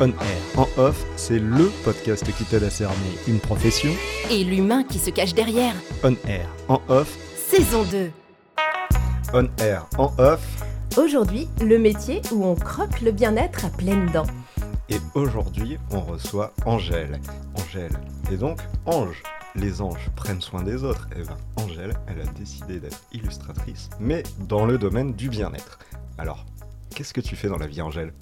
On air. En off, c'est LE podcast qui t'aide à cerner une profession. Et l'humain qui se cache derrière. On air. En off. Saison 2. On air. En off. Aujourd'hui, le métier où on croque le bien-être à pleines dents. Et aujourd'hui, on reçoit Angèle. Angèle. Et donc, Ange. Les anges prennent soin des autres. Et ben, Angèle, elle a décidé d'être illustratrice, mais dans le domaine du bien-être. Alors, qu'est-ce que tu fais dans la vie, Angèle?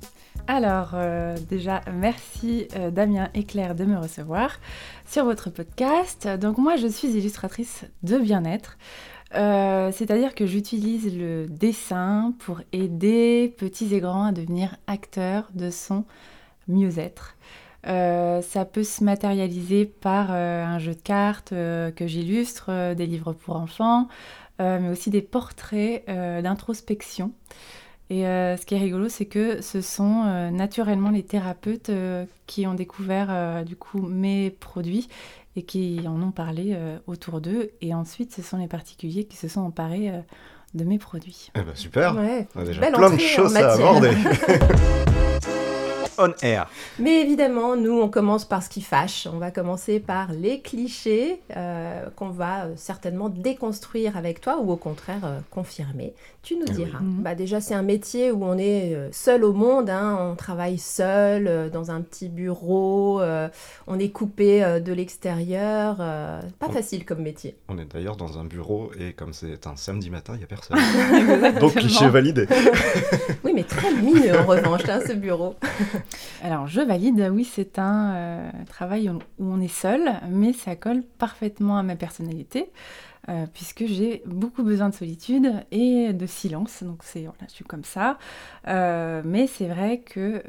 Alors, euh, déjà, merci euh, Damien et Claire de me recevoir sur votre podcast. Donc, moi, je suis illustratrice de bien-être. Euh, C'est-à-dire que j'utilise le dessin pour aider petits et grands à devenir acteurs de son mieux-être. Ça peut se matérialiser par un jeu de cartes que j'illustre, des livres pour enfants, mais aussi des portraits d'introspection. Et euh, ce qui est rigolo, c'est que ce sont euh, naturellement les thérapeutes euh, qui ont découvert euh, du coup mes produits et qui en ont parlé euh, autour d'eux. Et ensuite, ce sont les particuliers qui se sont emparés euh, de mes produits. Eh ben, super Ouais. On a déjà Belle plein de entrée choses à aborder. On air. Mais évidemment, nous, on commence par ce qui fâche. On va commencer par les clichés euh, qu'on va euh, certainement déconstruire avec toi ou au contraire euh, confirmer. Tu nous oui. diras. Mhm. Bah, déjà, c'est un métier où on est seul au monde. hein. On travaille seul euh, dans un petit bureau. euh, on est coupé euh, de l'extérieur. euh, pas On- facile comme métier. On est d'ailleurs dans un bureau et comme c'est un samedi matin, il n'y a personne. Donc cliché validé. Oui, mais très lumineux en revanche, hein, ce bureau. Alors, je valide, oui, c'est un euh, travail où on est seul, mais ça colle parfaitement à ma personnalité, euh, puisque j'ai beaucoup besoin de solitude et de silence. Donc, c'est, voilà, je suis comme ça. Euh, mais c'est vrai que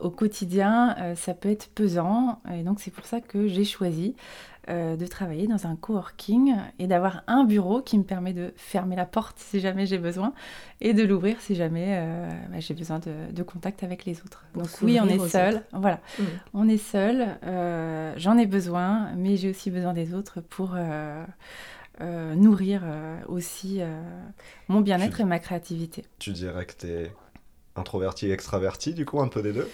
au quotidien, ça peut être pesant, et donc c'est pour ça que j'ai choisi euh, de travailler dans un coworking et d'avoir un bureau qui me permet de fermer la porte si jamais j'ai besoin et de l'ouvrir si jamais euh, bah, j'ai besoin de, de contact avec les autres. Pour Donc oui, on est seul. autres. Voilà, Mm. on est seul. euh, J'en ai besoin, mais j'ai aussi besoin des autres pour euh, euh, nourrir euh, aussi euh, mon bien-être Tu- et ma créativité. Tu dirais que t'es introverti, extraverti, du coup, un peu des deux?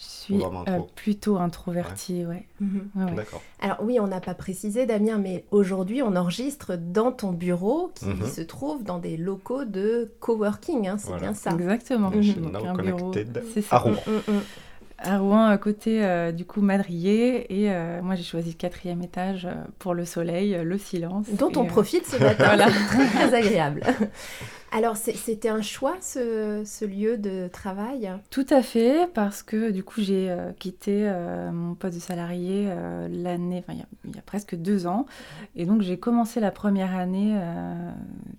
Je suis euh, plutôt introvertie, ouais. Mhm. Ouais, ouais. D'accord. Alors oui, on n'a pas précisé, Damien, mais aujourd'hui, on enregistre dans ton bureau qui Mhm. se trouve dans des locaux de coworking, hein, c'est Voilà. bien ça. Exactement. Donc, Now un bureau, ça. à Rouen. Mm, mm, mm. À Rouen, à côté euh, du coup Madrier. Et euh, moi, j'ai choisi le quatrième étage pour le soleil, le silence. Dont et, on euh, profite ce matin, Voilà. très agréable. Alors, c'était un choix, ce, ce lieu de travail? Tout à fait, parce que du coup, j'ai euh, quitté euh, mon poste de salarié euh, l'année, enfin, il y a- il y, a presque deux ans. Et donc, j'ai commencé la première année euh,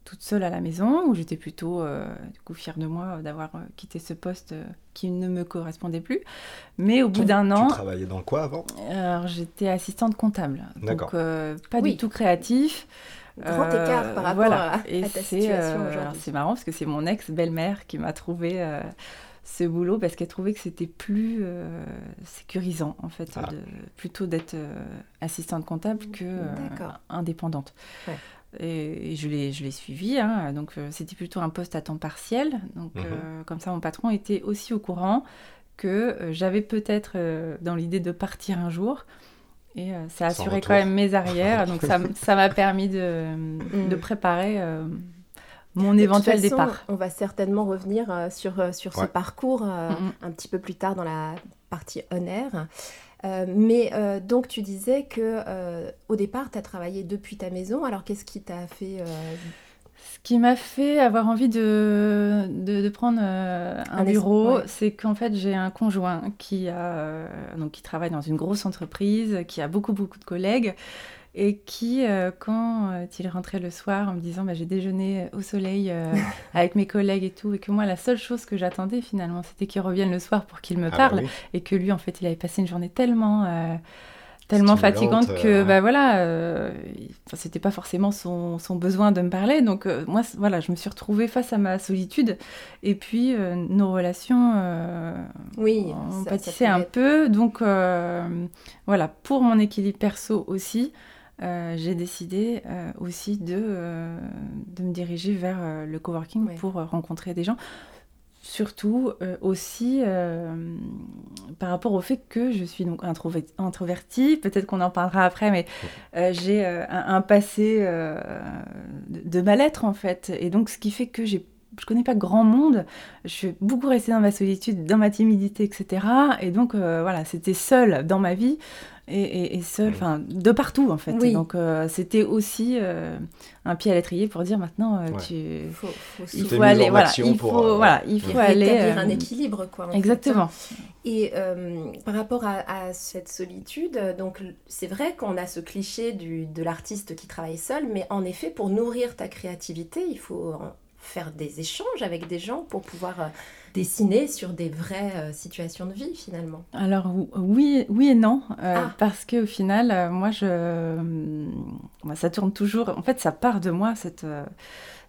toute seule à la maison, où j'étais plutôt euh, du coup, fière de moi d'avoir euh, quitté ce poste qui ne me correspondait plus. Mais au bout d'un Tu an, travaillais dans quoi avant? Alors, j'étais assistante comptable. D'accord. Donc, euh, pas Oui. du tout créatif. Grand Euh, écart par rapport voilà. à, ta c'est, situation euh, alors, aujourd'hui. C'est marrant parce que c'est mon ex-belle-mère qui m'a trouvé euh, ce boulot parce qu'elle trouvait que c'était plus euh, sécurisant en fait, Ah. de, plutôt d'être euh, assistante comptable que euh, indépendante. Ouais. Et, et je l'ai, je l'ai suivi, hein, donc euh, c'était plutôt un poste à temps partiel. Donc Mhm. euh, comme ça, mon patron était aussi au courant que euh, j'avais peut-être euh, dans l'idée de partir un jour. Et euh, ça Sans assurait retour. quand même mes arrières, donc ça, m'a permis de, de Mm. préparer euh, mon De toute éventuel façon, départ. On va certainement revenir euh, sur, euh, sur ce parcours euh, Mhm. un petit peu plus tard dans la partie on air. Euh, mais euh, donc tu disais que euh, au départ tu as travaillé depuis ta maison. Alors qu'est-ce qui t'a fait euh, Ce qui m'a fait avoir envie de, de, de prendre euh, un, bureau, ouais. c'est qu'en fait j'ai un conjoint qui, a, euh, donc, qui travaille dans une grosse entreprise, qui a beaucoup beaucoup de collègues et qui, euh, quand euh, il rentrait le soir en me disant bah, j'ai déjeuné au soleil euh, avec mes collègues et tout, et que moi la seule chose que j'attendais finalement c'était qu'il revienne le soir pour qu'il me Ah bah parle, oui. et que lui en fait il avait passé une journée tellement... tellement fatigante que euh, bah voilà euh, c'était pas forcément son, son besoin de me parler. Donc euh, moi voilà je me suis retrouvée face à ma solitude. Et puis euh, nos relations euh, Oui, on ça- pâtissait un être- peu. Donc euh, voilà pour mon équilibre perso aussi euh, j'ai décidé euh, aussi de, euh, de me diriger vers euh, le coworking Ouais. pour euh, rencontrer des gens surtout euh, aussi euh, par rapport au fait que je suis donc introve- introvertie, peut-être qu'on en parlera après, mais euh, j'ai un, passé de, de mal-être en fait, et donc ce qui fait que j'ai je connais pas grand monde, je suis beaucoup restée dans ma solitude, dans ma timidité, etc. Et donc euh, voilà, c'était seule dans ma vie et, et, et seule, enfin de partout en fait. Oui. Donc euh, c'était aussi euh, un pied à l'étrier pour dire maintenant euh, Ouais. tu Faut, faut il faut aller voilà il pour, faut euh, voilà il et faut aller rétablir euh, un équilibre, quoi. en fait. exactement Et euh, par rapport à, à cette solitude, donc c'est vrai qu'on a ce cliché du, de l'artiste qui travaille seul, mais en effet, pour nourrir ta créativité, il faut faire des échanges avec des gens pour pouvoir euh, dessiner sur des vraies euh, situations de vie finalement. Alors ou- oui, oui et non, euh, Ah. parce qu'au final, euh, moi, je, moi, ça tourne toujours. En fait, ça part de moi cette euh,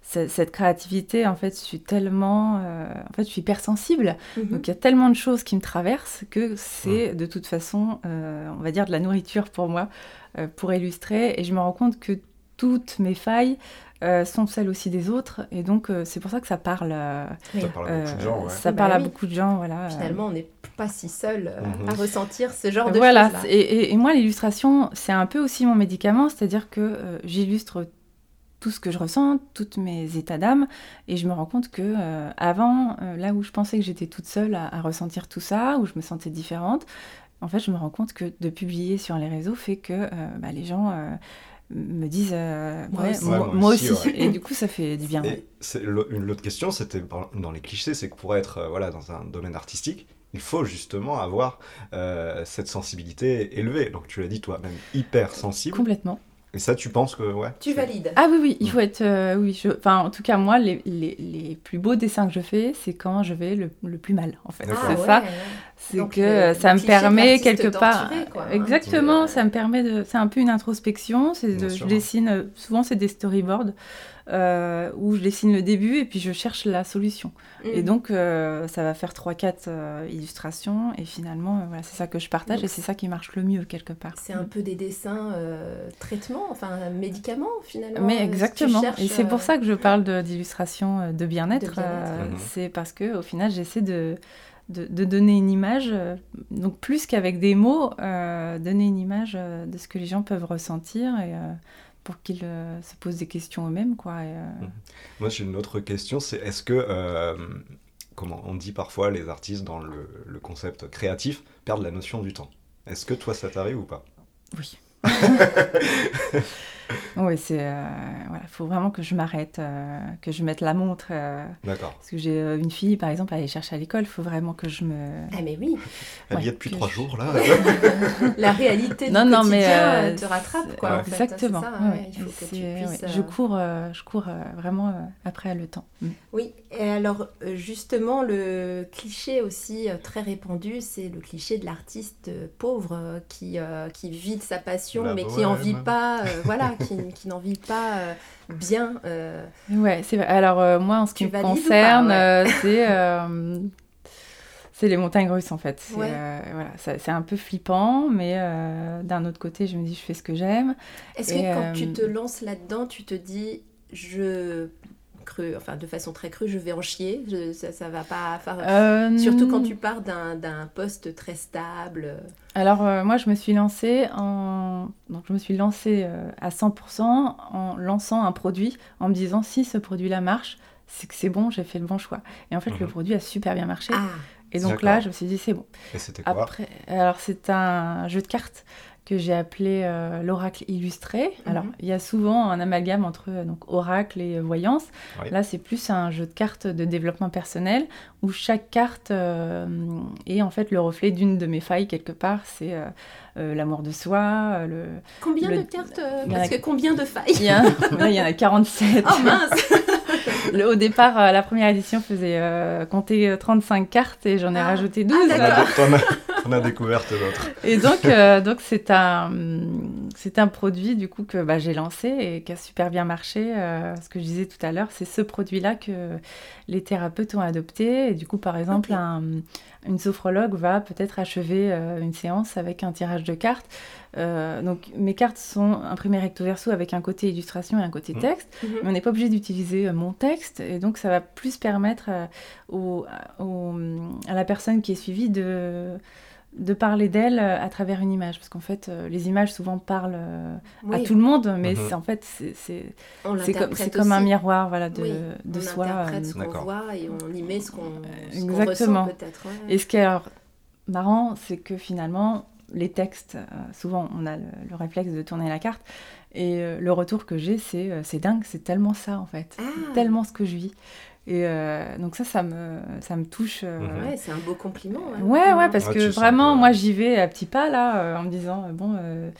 ce- cette créativité. En fait, je suis tellement, euh, en fait, je suis hypersensible. Donc il y a tellement de choses qui me traversent que c'est de toute façon, euh, on va dire, de la nourriture pour moi, euh, pour illustrer. Et je me rends compte que toutes mes failles euh, sont celles aussi des autres. Et donc euh, c'est pour ça que ça parle. euh, Ça parle à beaucoup de gens, ouais. Ça Bah parle à beaucoup de gens, voilà. Finalement, on n'est pas si seul euh, Mhm. à ressentir ce genre de voilà, choses. c'est- et, et- et moi l'illustration, c'est un peu aussi mon médicament, c'est-à-dire que euh, j'illustre tout ce que je ressens, tous mes états d'âme, et je me rends compte que euh, avant, euh, là où je pensais que j'étais toute seule à, à ressentir tout ça, où je me sentais différente, en fait, je me rends compte que de publier sur les réseaux fait que euh, bah, les gens euh, me disent euh, Moi ouais, aussi. moi, Ouais, moi moi aussi, aussi, ouais. et du coup ça fait du bien. Et c'est l'au- une autre question, c'était dans les clichés, c'est que pour être euh, voilà, dans un domaine artistique, il faut justement avoir euh, cette sensibilité élevée. Donc tu l'as dit toi-même, hyper sensible. Complètement. Et ça, tu penses que ouais. Tu valides. Ah oui, oui, il faut être. euh, oui, je... enfin, en tout cas, moi, les, les, les plus beaux dessins que je fais, c'est quand je vais le, le plus mal, en fait. C'est Ah ouais, ça. ouais. C'est que le- euh, ça me permet quelque part. quoi, hein. Exactement, ça me permet de. C'est un peu une introspection. C'est de... Je dessine. euh, Souvent, c'est des storyboards euh, où je dessine le début et puis je cherche la solution. Et Mm. donc, euh, ça va faire 3-4 illustrations et finalement, euh, voilà, c'est ça que je partage Donc, et c'est ça qui marche le mieux quelque part. C'est un peu des dessins euh, traitements, enfin médicaments finalement. Mais euh, exactement. Et c'est pour euh, ça que je parle de- d'illustration euh, de bien-être. De bien-être. euh. C'est parce que au final, j'essaie de, de, de donner une image, euh, donc plus qu'avec des mots, euh, donner une image euh, de ce que les gens peuvent ressentir et euh, pour qu'ils euh, se posent des questions eux-mêmes, quoi. et, euh, Moi, j'ai une autre question, c'est est-ce que, euh, comment on dit parfois, les artistes dans le, le concept créatif perdent la notion du temps? Est-ce que toi, ça t'arrive ou pas? Oui. oui, c'est euh, voilà, faut vraiment que je m'arrête, euh, que je mette la montre. euh, D'accord. parce que j'ai euh, une fille, par exemple, à aller chercher à l'école, il faut vraiment que je me. Ah mais oui, Elle y Ouais, est depuis trois je- jours, là la réalité du Non, non, mais, te rattrape quoi. ouais. en fait, Exactement. ça, ouais, ouais, Il faut que tu puisses. Je cours, euh, je cours euh, vraiment euh, après le temps. Mm. Oui, et alors justement, le cliché aussi euh, très répandu, c'est le cliché de l'artiste euh, pauvre euh, qui, euh, qui vit de sa passion, La mais qui n'en vit pas, euh, voilà, qui, qui n'en vit pas euh, bien. euh, Ouais, c'est. Alors euh, moi, en ce qui me concerne, euh, c'est c'est les montagnes russes en fait. C'est, Ouais. voilà, un peu flippant, mais d'un autre côté, je me dis, je fais ce que j'aime. Est-ce que quand tu te lances là-dedans, tu te dis, je cru, enfin de façon très crue, je vais en chier, je- ça, ça va pas faire. Euh, Surtout quand tu pars d'un, d'un poste très stable. Alors euh, moi, je me suis lancée en donc je me suis lancée euh, à 100% en lançant un produit en me disant si ce produit-là marche, c'est que c'est bon, j'ai fait le bon choix. Et en fait, le Mhm. produit a super bien marché. Ah, Et donc là, je me suis dit c'est bon. Et c'était quoi? Après, alors c'est un jeu de cartes que j'ai appelé euh, l'oracle illustré. Alors Mhm. il y a souvent un amalgame entre euh, donc oracle et euh, voyance. Oui. Là c'est plus un jeu de cartes de développement personnel où chaque carte euh, est en fait le reflet d'une de mes failles quelque part. C'est euh, l'amour de soi. euh, le... combien Le- de cartes euh, Parce que combien de failles Il y, a... là, il y en a 47. Oh mince Le- au départ, euh, la première édition faisait euh, compter euh, 35 cartes et j'en ai Ah. rajouté 12. Ah, d'accord. T'en as- On a découvert d'autres. Et donc, euh, donc c'est un, c'est un produit du coup que bah, j'ai lancé et qui a super bien marché. Euh, ce que je disais tout à l'heure, c'est ce produit-là que les thérapeutes ont adopté. Et du coup, par exemple, un, une sophrologue va peut-être achever euh, une séance avec un tirage de cartes. Euh, donc mes cartes sont imprimées recto verso avec un côté illustration et un côté Mhm. texte, mais on n'est pas obligé d'utiliser euh, mon texte et donc ça va plus permettre euh, au- au- à la personne qui est suivie de de parler d'elle euh, à travers une image parce qu'en fait euh, les images souvent parlent euh, à tout le monde mais Mhm. c'est en fait c'est- on comme, comme un miroir voilà de, Oui, de on soi interprète ce qu'on D'accord. voit et on y met ce qu'on Exactement. ressent peut-être. ouais. Et ce qui est alors marrant, c'est que finalement, les textes, souvent on a le, le réflexe de tourner la carte, et le retour que j'ai, c'est c'est dingue, c'est tellement ça en fait, Ah. c'est tellement ce que je vis. Et euh, donc ça, ça me, ça me touche. euh, Mhm. Ouais, c'est un beau compliment. hein. Ouais, ouais, parce Ouais, que vraiment, que- moi, j'y vais à petits pas, là, euh, en me disant, euh, bon, euh,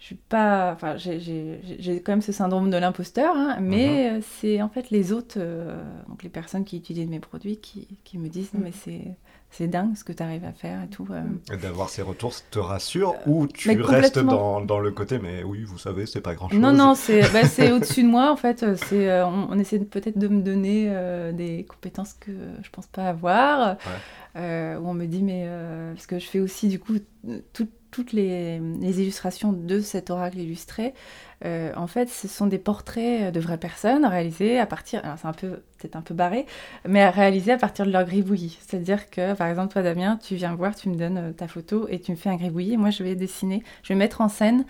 je suis pas... Enfin, j'ai- j'ai j'ai quand même ce syndrome de l'imposteur, hein, mais Mhm. c'est en fait les autres, euh, donc les personnes qui utilisent mes produits, qui, qui me disent, non, Mhm. mais c'est... C'est dingue ce que tu arrives à faire et tout. euh. Et d'avoir ces retours te rassure ou tu restes dans, dans le côté, mais oui, vous savez, c'est pas grand chose. Non, non, c'est bah, c'est au-dessus de moi en fait. C'est, euh, on, on essaie peut-être de me donner euh, des compétences que je pense pas avoir. Euh, où on me dit, mais. euh, parce que je fais aussi du coup tout- toutes les, les illustrations de cet oracle illustré. Euh, en fait, ce sont des portraits de vraies personnes réalisés à partir. Alors, c'est un peu, peut-être un peu barré, mais réalisés à partir de leur gribouillis. C'est-à-dire que, par exemple, toi, Damien, tu viens me voir, tu me donnes euh, ta photo et tu me fais un gribouillis. Et moi, je vais dessiner, je vais mettre en scène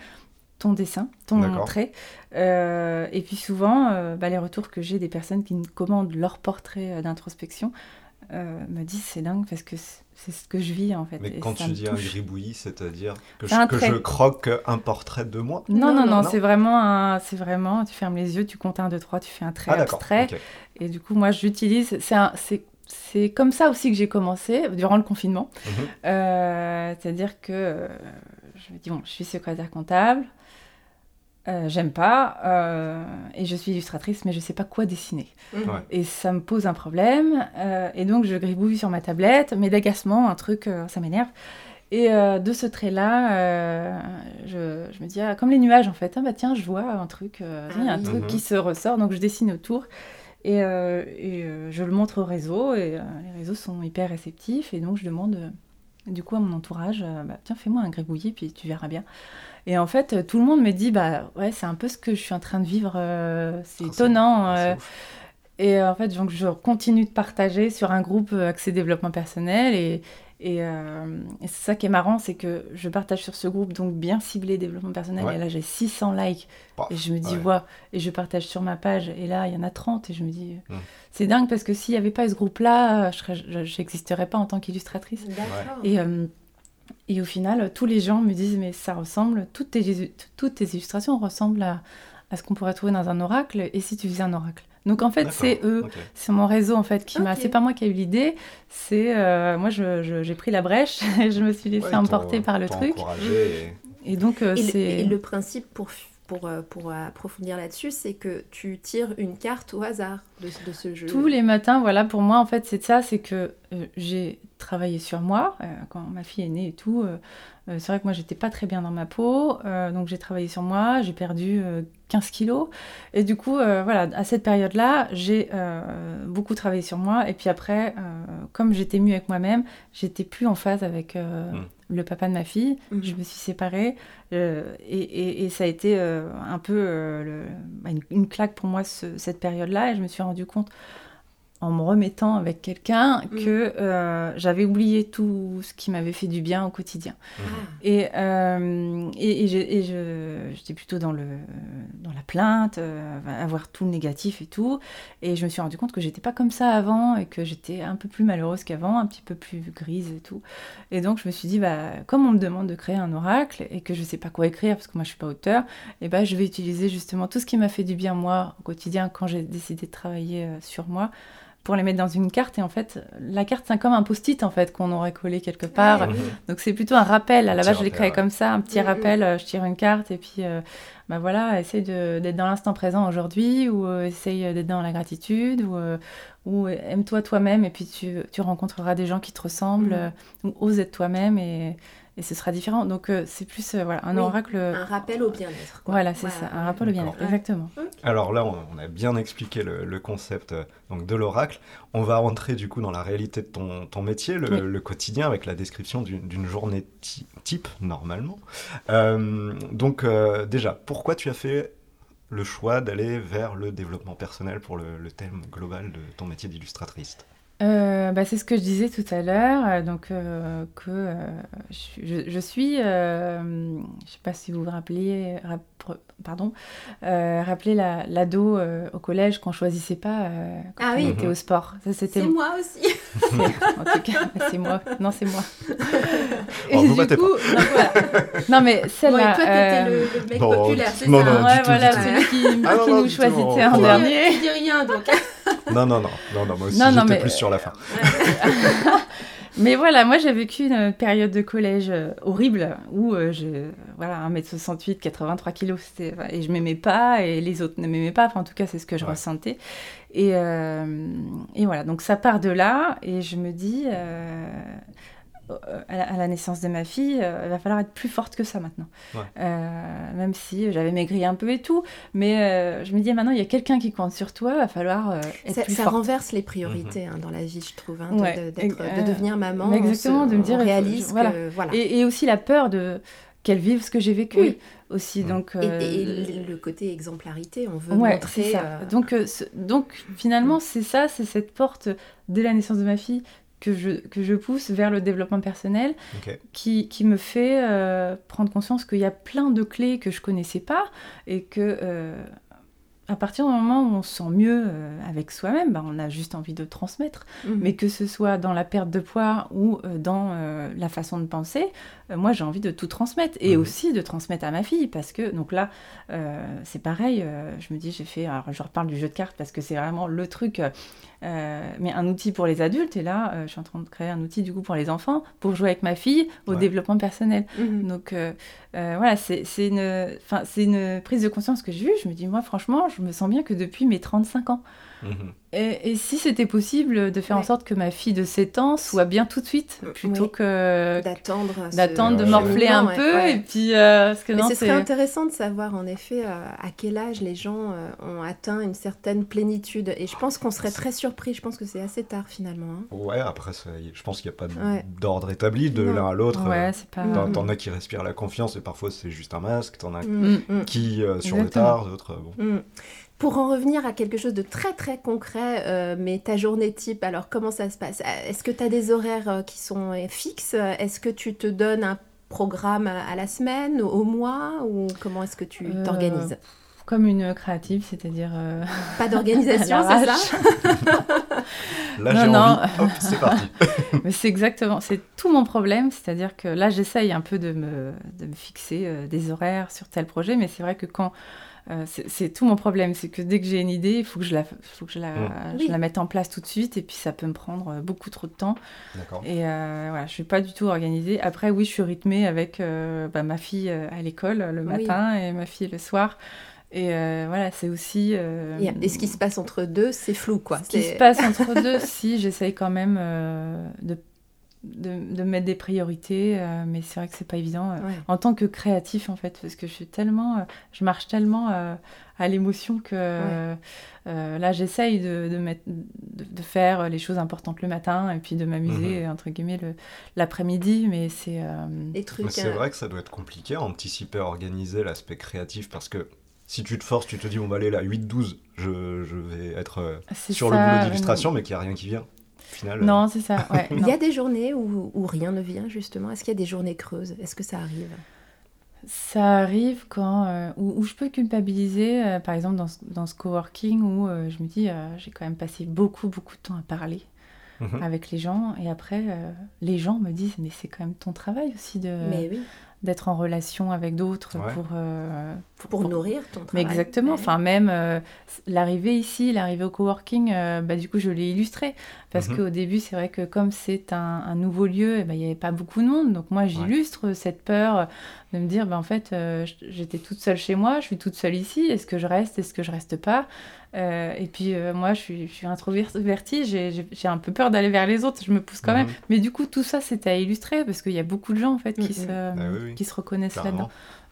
ton dessin, ton trait. Euh, et puis souvent, euh, bah, les retours que j'ai des personnes qui me commandent leur portrait d'introspection euh, me disent c'est dingue parce que c'est ce que je vis en fait. Mais et quand ça tu me dis un gribouillis, c'est-à-dire que, C'est je, un que trait. je croque un portrait de moi? Non, non, Non, non, non. c'est vraiment, un, c'est vraiment, tu fermes les yeux, tu comptes un, deux, trois, tu fais un trait Ah abstrait. Et du coup, moi, j'utilise, c'est un- c'est c'est comme ça aussi que j'ai commencé durant le confinement. Mhm. Euh, C'est-à-dire que euh, je me dis, bon, je suis secrétaire comptable, euh, j'aime pas, euh, et je suis illustratrice, mais je sais pas quoi dessiner. Ouais. Et ça me pose un problème, euh, et donc je gribouille sur ma tablette, mais d'agacement, un truc, euh, ça m'énerve. Et euh, de ce trait-là, euh, je, je me dis, ah, comme les nuages en fait, ah, bah tiens, je vois un truc, euh, il y a un Ah oui. truc Mhm. qui se ressort, donc je dessine autour. Et, euh, et, euh, je le montre au réseau, et euh, les réseaux sont hyper réceptifs, et donc je demande euh, du coup à mon entourage, euh, bah, tiens, fais-moi un gribouillis, puis tu verras bien. Et en fait, euh, tout le monde me dit, bah ouais, c'est un peu ce que je suis en train de vivre, euh, c'est Ah, étonnant. c'est euh, ouf. et en fait, donc, je continue de partager sur un groupe axé développement personnel. Et, et, euh, et c'est ça qui est marrant, c'est que je partage sur ce groupe, donc bien ciblé développement personnel. Ouais. Et là, j'ai 600 likes. Paf, Et je me dis, ouais. waouh. Et je partage sur ma page. Et là, il y en a 30. Et je me dis, Hmm. c'est dingue parce que s'il n'y avait pas ce groupe-là, je n'existerais pas en tant qu'illustratrice. Et, euh, et au final, tous les gens me disent, mais ça ressemble, toutes tes, toutes tes illustrations ressemblent à, à ce qu'on pourrait trouver dans un oracle. Et si tu faisais un oracle? Donc en fait, c'est eux. ok. C'est mon réseau en fait qui m'a. Ok. C'est pas moi qui ai eu l'idée. C'est euh, moi, je- je- j'ai pris la brèche et je me suis laissée Ouais, emporter par le truc. et- Et donc euh, c'est. et le principe pour, pour, euh, pour approfondir là-dessus, c'est que tu tires une carte au hasard de, de ce jeu. Tous les matins, voilà, pour moi, en fait, c'est ça, c'est que euh, j'ai travaillé sur moi euh, quand ma fille est née et tout. euh, c'est vrai que moi, j'étais pas très bien dans ma peau, euh, donc j'ai travaillé sur moi, j'ai perdu euh, 15 kilos. Et du coup, euh, voilà, à cette période-là, j'ai euh, beaucoup travaillé sur moi. Et puis après, euh, comme j'étais mieux avec moi-même, j'étais plus en phase avec euh, Mm. le papa de ma fille. Mhm. Je me suis séparée. euh, et, et- et ça a été euh, un peu euh, le- bah, une, une claque pour moi, ce- cette période-là. Et je me suis rendu compte en me remettant avec quelqu'un Mm. que euh, j'avais oublié tout ce qui m'avait fait du bien au quotidien. Ah. Et, euh, et, et je- et je- j'étais plutôt dans, le, dans la plainte, euh, avoir tout le négatif et tout. Et je me suis rendu compte que j'étais pas comme ça avant et que j'étais un peu plus malheureuse qu'avant, un petit peu plus grise et tout. Et donc je me suis dit, bah, comme on me demande de créer un oracle et que je sais pas quoi écrire parce que moi je suis pas auteur, et bah, je vais utiliser justement tout ce qui m'a fait du bien moi au quotidien quand j'ai décidé de travailler sur moi pour les mettre dans une carte. Et en fait, la carte, c'est comme un post-it en fait qu'on aurait collé quelque part. Donc c'est plutôt un rappel. À la base, je l'ai créé comme ça, un petit Mhm. rappel. euh, Je tire une carte et puis, euh, bah voilà, essaye d'être dans l'instant présent aujourd'hui ou euh, essaye d'être dans la gratitude ou, euh, ou aime-toi toi-même et puis tu, tu rencontreras des gens qui te ressemblent euh, ou ose être toi-même et, et ce sera différent. Donc euh, c'est plus euh, voilà, un Oui, oracle. Un rappel au bien-être. quoi. Voilà, c'est ça, un rappel au bien-être, exactement. Alors là, on, on a bien expliqué le, le concept euh, donc de l'oracle. On va rentrer du coup dans la réalité de ton, ton métier, le, Oui. le quotidien, avec la description d'une d'une journée ti- type, normalement. Euh, donc euh, déjà, pourquoi tu as fait le choix d'aller vers le développement personnel pour le, le thème global de ton métier d'illustratrice? Euh, bah, c'est ce que je disais tout à l'heure, euh, donc euh, que euh, je, je- je suis, euh, je sais pas si vous vous rappeliez, rap- pardon, euh, rappelez la- l'ado euh, au collège qu'on choisissait pas euh, quand Ah on oui. était au sport. C'est moi aussi. en tout cas, c'est moi. Non, c'est moi. Oh, vous du battez coup, donc, voilà. non mais Bon, et celle-là. toi, t'étais le, le mec non, populaire, c'est non, ça non, du ouais, tout, voilà, du tout. celui qui, Ah, non, qui non, nous du tout, choisissait en dernier. Tu dis rien, donc. Non, non, non, non, non, moi aussi j'étais mais- plus sur la fin. Mais voilà, moi j'ai vécu une période de collège euh, horrible où euh, je, voilà, 1m68, 83 kilos, c'était, et je m'aimais pas et les autres ne m'aimaient pas, enfin en tout cas c'est ce que je Ouais. ressentais. Et, euh, et voilà, donc ça part de là et je me dis, euh, à, la, à la naissance de ma fille, euh, il va falloir être plus forte que ça maintenant. Ouais. Euh, même si j'avais maigri un peu et tout, mais euh, je me dis maintenant il y a quelqu'un qui compte sur toi, il va falloir euh, être Ça, plus ça forte. renverse les priorités hein, dans la vie, je trouve, hein, de, Ouais. de- Euh, de devenir maman. mais on exactement, se- de me dire, réalise voilà. Et, et aussi la peur de qu'elle vive ce que j'ai vécu Oui. aussi. Mm. Donc, Et- euh, et, le- le côté exemplarité, on veut ouais, montrer. c'est ça. euh, Donc, euh, donc finalement, c'est ça, c'est cette porte dès la naissance de ma fille que je, que je pousse vers le développement personnel qui, qui me fait euh, prendre conscience qu'il y a plein de clés que je connaissais pas et que euh, à partir du moment où on se sent mieux euh, avec soi-même, bah, on a juste envie de transmettre. mhm. Mais que ce soit dans la perte de poids ou euh, dans euh, la façon de penser, euh, moi j'ai envie de tout transmettre et Mhm. aussi de transmettre à ma fille parce que donc là euh, c'est pareil. euh, je me dis j'ai fait alors je reparle du jeu de cartes parce que c'est vraiment le truc. mais un outil pour les adultes et là euh, je suis en train de créer un outil du coup pour les enfants pour jouer avec ma fille au Ouais. développement personnel. Mhm. Donc euh, voilà, c'est une, une prise de conscience que j'ai eue. Je me dis, moi franchement, je me sens bien que depuis mes 35 ans. Et, et si c'était possible de faire en sorte que ma fille de 7 ans soit bien tout de suite, Euh, plutôt oui. que D'attendre. ce- d'attendre de Ouais, morfler un Ouais, peu, ouais. et puis... euh, parce que Mais non, ce serait intéressant de savoir en effet euh, à quel âge les gens euh, ont atteint une certaine plénitude. Et je pense qu'on serait très surpris. Je pense que c'est assez tard finalement. hein. Ouais, après, je pense qu'il n'y a pas d'ordre établi de l'un à l'autre. Ouais, c'est pas... T'en t'en as qui respirent la confiance et parfois c'est juste un masque. T'en as Mm, mm. qui euh, sur le tard, d'autres. euh, Bon. Pour en revenir à quelque chose de très très concret, euh, mais ta journée type, alors comment ça se passe? Est-ce que tu as des horaires euh, qui sont euh, fixes? Est-ce que tu te donnes un programme à la semaine, au mois Ou comment est-ce que tu Euh, t'organises? Comme une créative, c'est-à-dire... euh, Pas d'organisation, c'est ça? Là, Non, j'ai non. envie. Hop, c'est parti. Mais c'est exactement, c'est tout mon problème, c'est-à-dire que là j'essaye un peu de me, de me fixer euh, des horaires sur tel projet, mais c'est vrai que quand euh, c'est tout mon problème, c'est que dès que j'ai une idée, il faut que je la, faut que je la, Mm. je Oui. la mette en place tout de suite, et puis ça peut me prendre euh, beaucoup trop de temps. D'accord. Et euh, voilà, je suis pas du tout organisée. Après, oui, je suis rythmée avec euh, bah, ma fille à l'école le Oui. matin et ma fille le soir. Et euh, voilà, c'est aussi. euh, Et, et ce qui se passe entre deux, c'est flou, quoi. ce qui se passe entre deux, si j'essaye quand même euh, de, de, de mettre des priorités, euh, mais c'est vrai que c'est pas évident. euh, Ouais. En tant que créatif, en fait, parce que je suis tellement, euh, je marche tellement euh, à l'émotion que là, j'essaye de, de, mettre, de, de faire les choses importantes le matin et puis de m'amuser, entre guillemets, le- l'après-midi, mais c'est. euh, c'est vrai que ça doit être compliqué à anticiper, à organiser l'aspect créatif parce que si tu te forces, tu te dis, bon, bah, allez, là, 8-12, je, je vais être euh, sur ça, le boulot d'illustration, mais qu'il n'y a rien qui vient. Final, euh, Non, c'est ça, ouais. Il non. y a des journées où, où rien ne vient, justement. Est-ce qu'il y a des journées creuses? Est-ce que ça arrive? Ça arrive quand euh, où, où je peux culpabiliser, euh, par exemple dans, ce- dans ce coworking où euh, je me dis euh, j'ai quand même passé beaucoup beaucoup de temps à parler Mhm. avec les gens et après euh, les gens me disent mais c'est quand même ton travail aussi de Mais oui. D'être en relation avec d'autres Ouais. pour euh, pour, nourrir ton travail. Mais exactement. Enfin, même euh, l'arrivée ici, l'arrivée au coworking, euh, bah, du coup, je l'ai illustré. Parce Mhm. qu'au début, c'est vrai que comme c'est un, un nouveau lieu, eh ben, il n'y avait pas beaucoup de monde. Donc, moi, j'illustre cette peur de me dire, bah, en fait, euh, j'étais toute seule chez moi, je suis toute seule ici. Est-ce que je reste? Est-ce que je reste pas? Euh, Et puis, euh, moi, je suis, je suis introvertie, j'ai un peu peur d'aller vers les autres, je me pousse quand même. Mhm. Mais du coup, tout ça, c'était à illustrer parce qu'il y a beaucoup de gens, en fait, qui, se, Ah oui, oui. qui se reconnaissent là-dedans.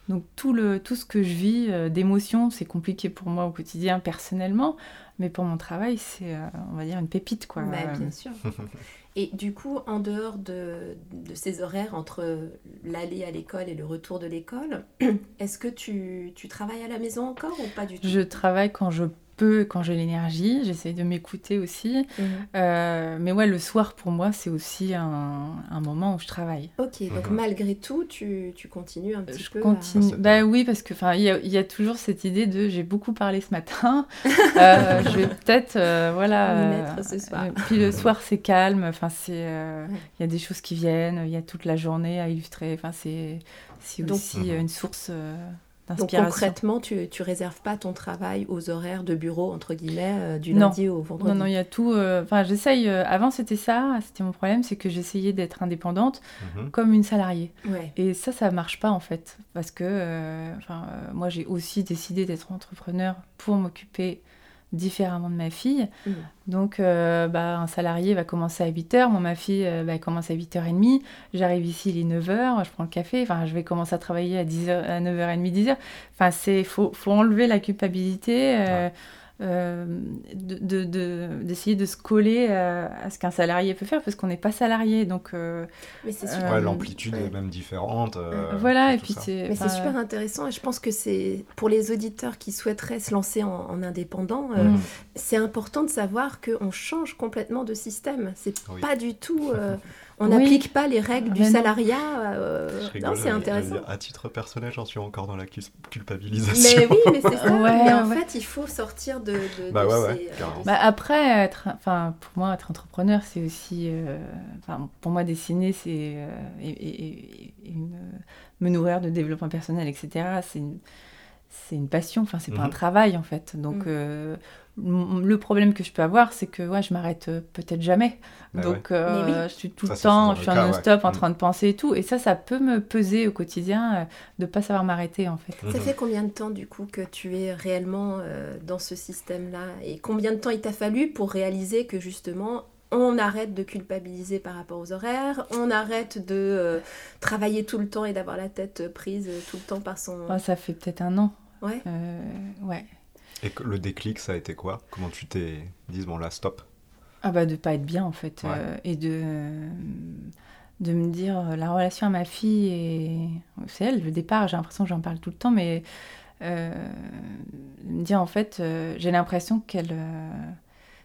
Donc tout, le, tout ce que je vis euh, d'émotions, c'est compliqué pour moi au quotidien personnellement, mais pour mon travail, c'est, euh, on va dire, une pépite. Quoi. Bah, bien sûr. Et du coup, en dehors de, de ces horaires entre l'aller à l'école et le retour de l'école, est-ce que tu, tu travailles à la maison encore ou pas du tout? Je travaille quand je peux, quand j'ai l'énergie, j'essaye de m'écouter aussi. Mhm. Euh, mais ouais, le soir, pour moi, c'est aussi un, un moment où je travaille. Ok, donc malgré tout, tu, tu continues un petit Je peu. à- continue. C'est Bah oui, parce que enfin, il y, a- il y a toujours cette idée de j'ai beaucoup parlé ce matin. euh, je vais peut-être euh, voilà. Mettre ce soir. euh, puis le soir c'est calme. Enfin c'est il y a des choses qui viennent. Il y a toute la journée à illustrer. Enfin c'est aussi Mhm. une source euh, Donc concrètement, tu, tu réserves pas ton travail aux horaires de bureau, entre guillemets, euh, du Non. lundi au vendredi? Non, non, il y a tout. euh, Enfin, j'essaye. euh, avant, c'était ça. C'était mon problème, c'est que j'essayais d'être indépendante Mhm. comme une salariée. Ouais. Et ça, ça marche pas en fait. Parce que euh, enfin, euh, moi, j'ai aussi décidé d'être entrepreneur pour m'occuper différemment de ma fille. Mhm. Donc, euh, bah, un salarié va commencer à 8h. Moi, ma fille, euh, bah, elle commence à 8h30. J'arrive ici, il est 9h. Je prends le café. Enfin, je vais commencer à travailler à, 10h, à 9h30, 10h. Enfin, c'est faut, faut enlever la culpabilité. euh, euh, de- de- de- d'essayer de, se coller euh, à ce qu'un salarié peut faire parce qu'on n'est pas salarié donc euh, Mais c'est Euh, super. Ouais, l'amplitude ouais. est même différente. euh, voilà et puis c'est Mais c'est enfin, super intéressant et je pense que c'est pour les auditeurs qui souhaiteraient se lancer en, en indépendant, euh, Mm. c'est important de savoir qu'on change complètement de système. C'est Oui. pas du tout. euh, on Oui. n'applique pas les règles Ah du non. salariat. euh, Je non, rigole, c'est intéressant. dire, À titre personnel, j'en suis encore dans la cul- culpabilisation. Mais oui, mais c'est ça. Ouais, mais en ouais. fait, il faut sortir de. de- Bah de ouais, ces, ouais, euh, Bah après, être, enfin, pour moi, être entrepreneur, c'est aussi, euh, enfin, pour moi, dessiner, c'est euh, et, et- et- et me, me nourrir de développement personnel, etc. C'est une, c'est une passion. Enfin, c'est pas un Mhm. travail en fait. Donc, Mhm. euh, m- le problème que je peux avoir, c'est que ouais, je m'arrête euh, peut-être jamais. Bah Donc, euh, oui. je suis tout Ça, le temps, je suis en ouais. non-stop en Mhm. train de penser et tout. Et ça, ça peut me peser au quotidien euh, de pas savoir m'arrêter en fait. Ça fait combien de temps du coup que tu es réellement euh, dans ce système-là? Et combien de temps il t'a fallu pour réaliser que justement on arrête de culpabiliser par rapport aux horaires, on arrête de euh, travailler tout le temps et d'avoir la tête prise tout le temps par son... Ah, ça fait peut-être un an. Ouais. Euh, ouais. Et le déclic, ça a été quoi? Comment tu t'es dit, bon là, stop? Ah bah de pas être bien en fait Ouais. euh, et de de me dire euh, la relation à ma fille et c'est elle le départ j'ai l'impression que j'en parle tout le temps mais euh, me dire en fait euh, j'ai l'impression qu'elle euh,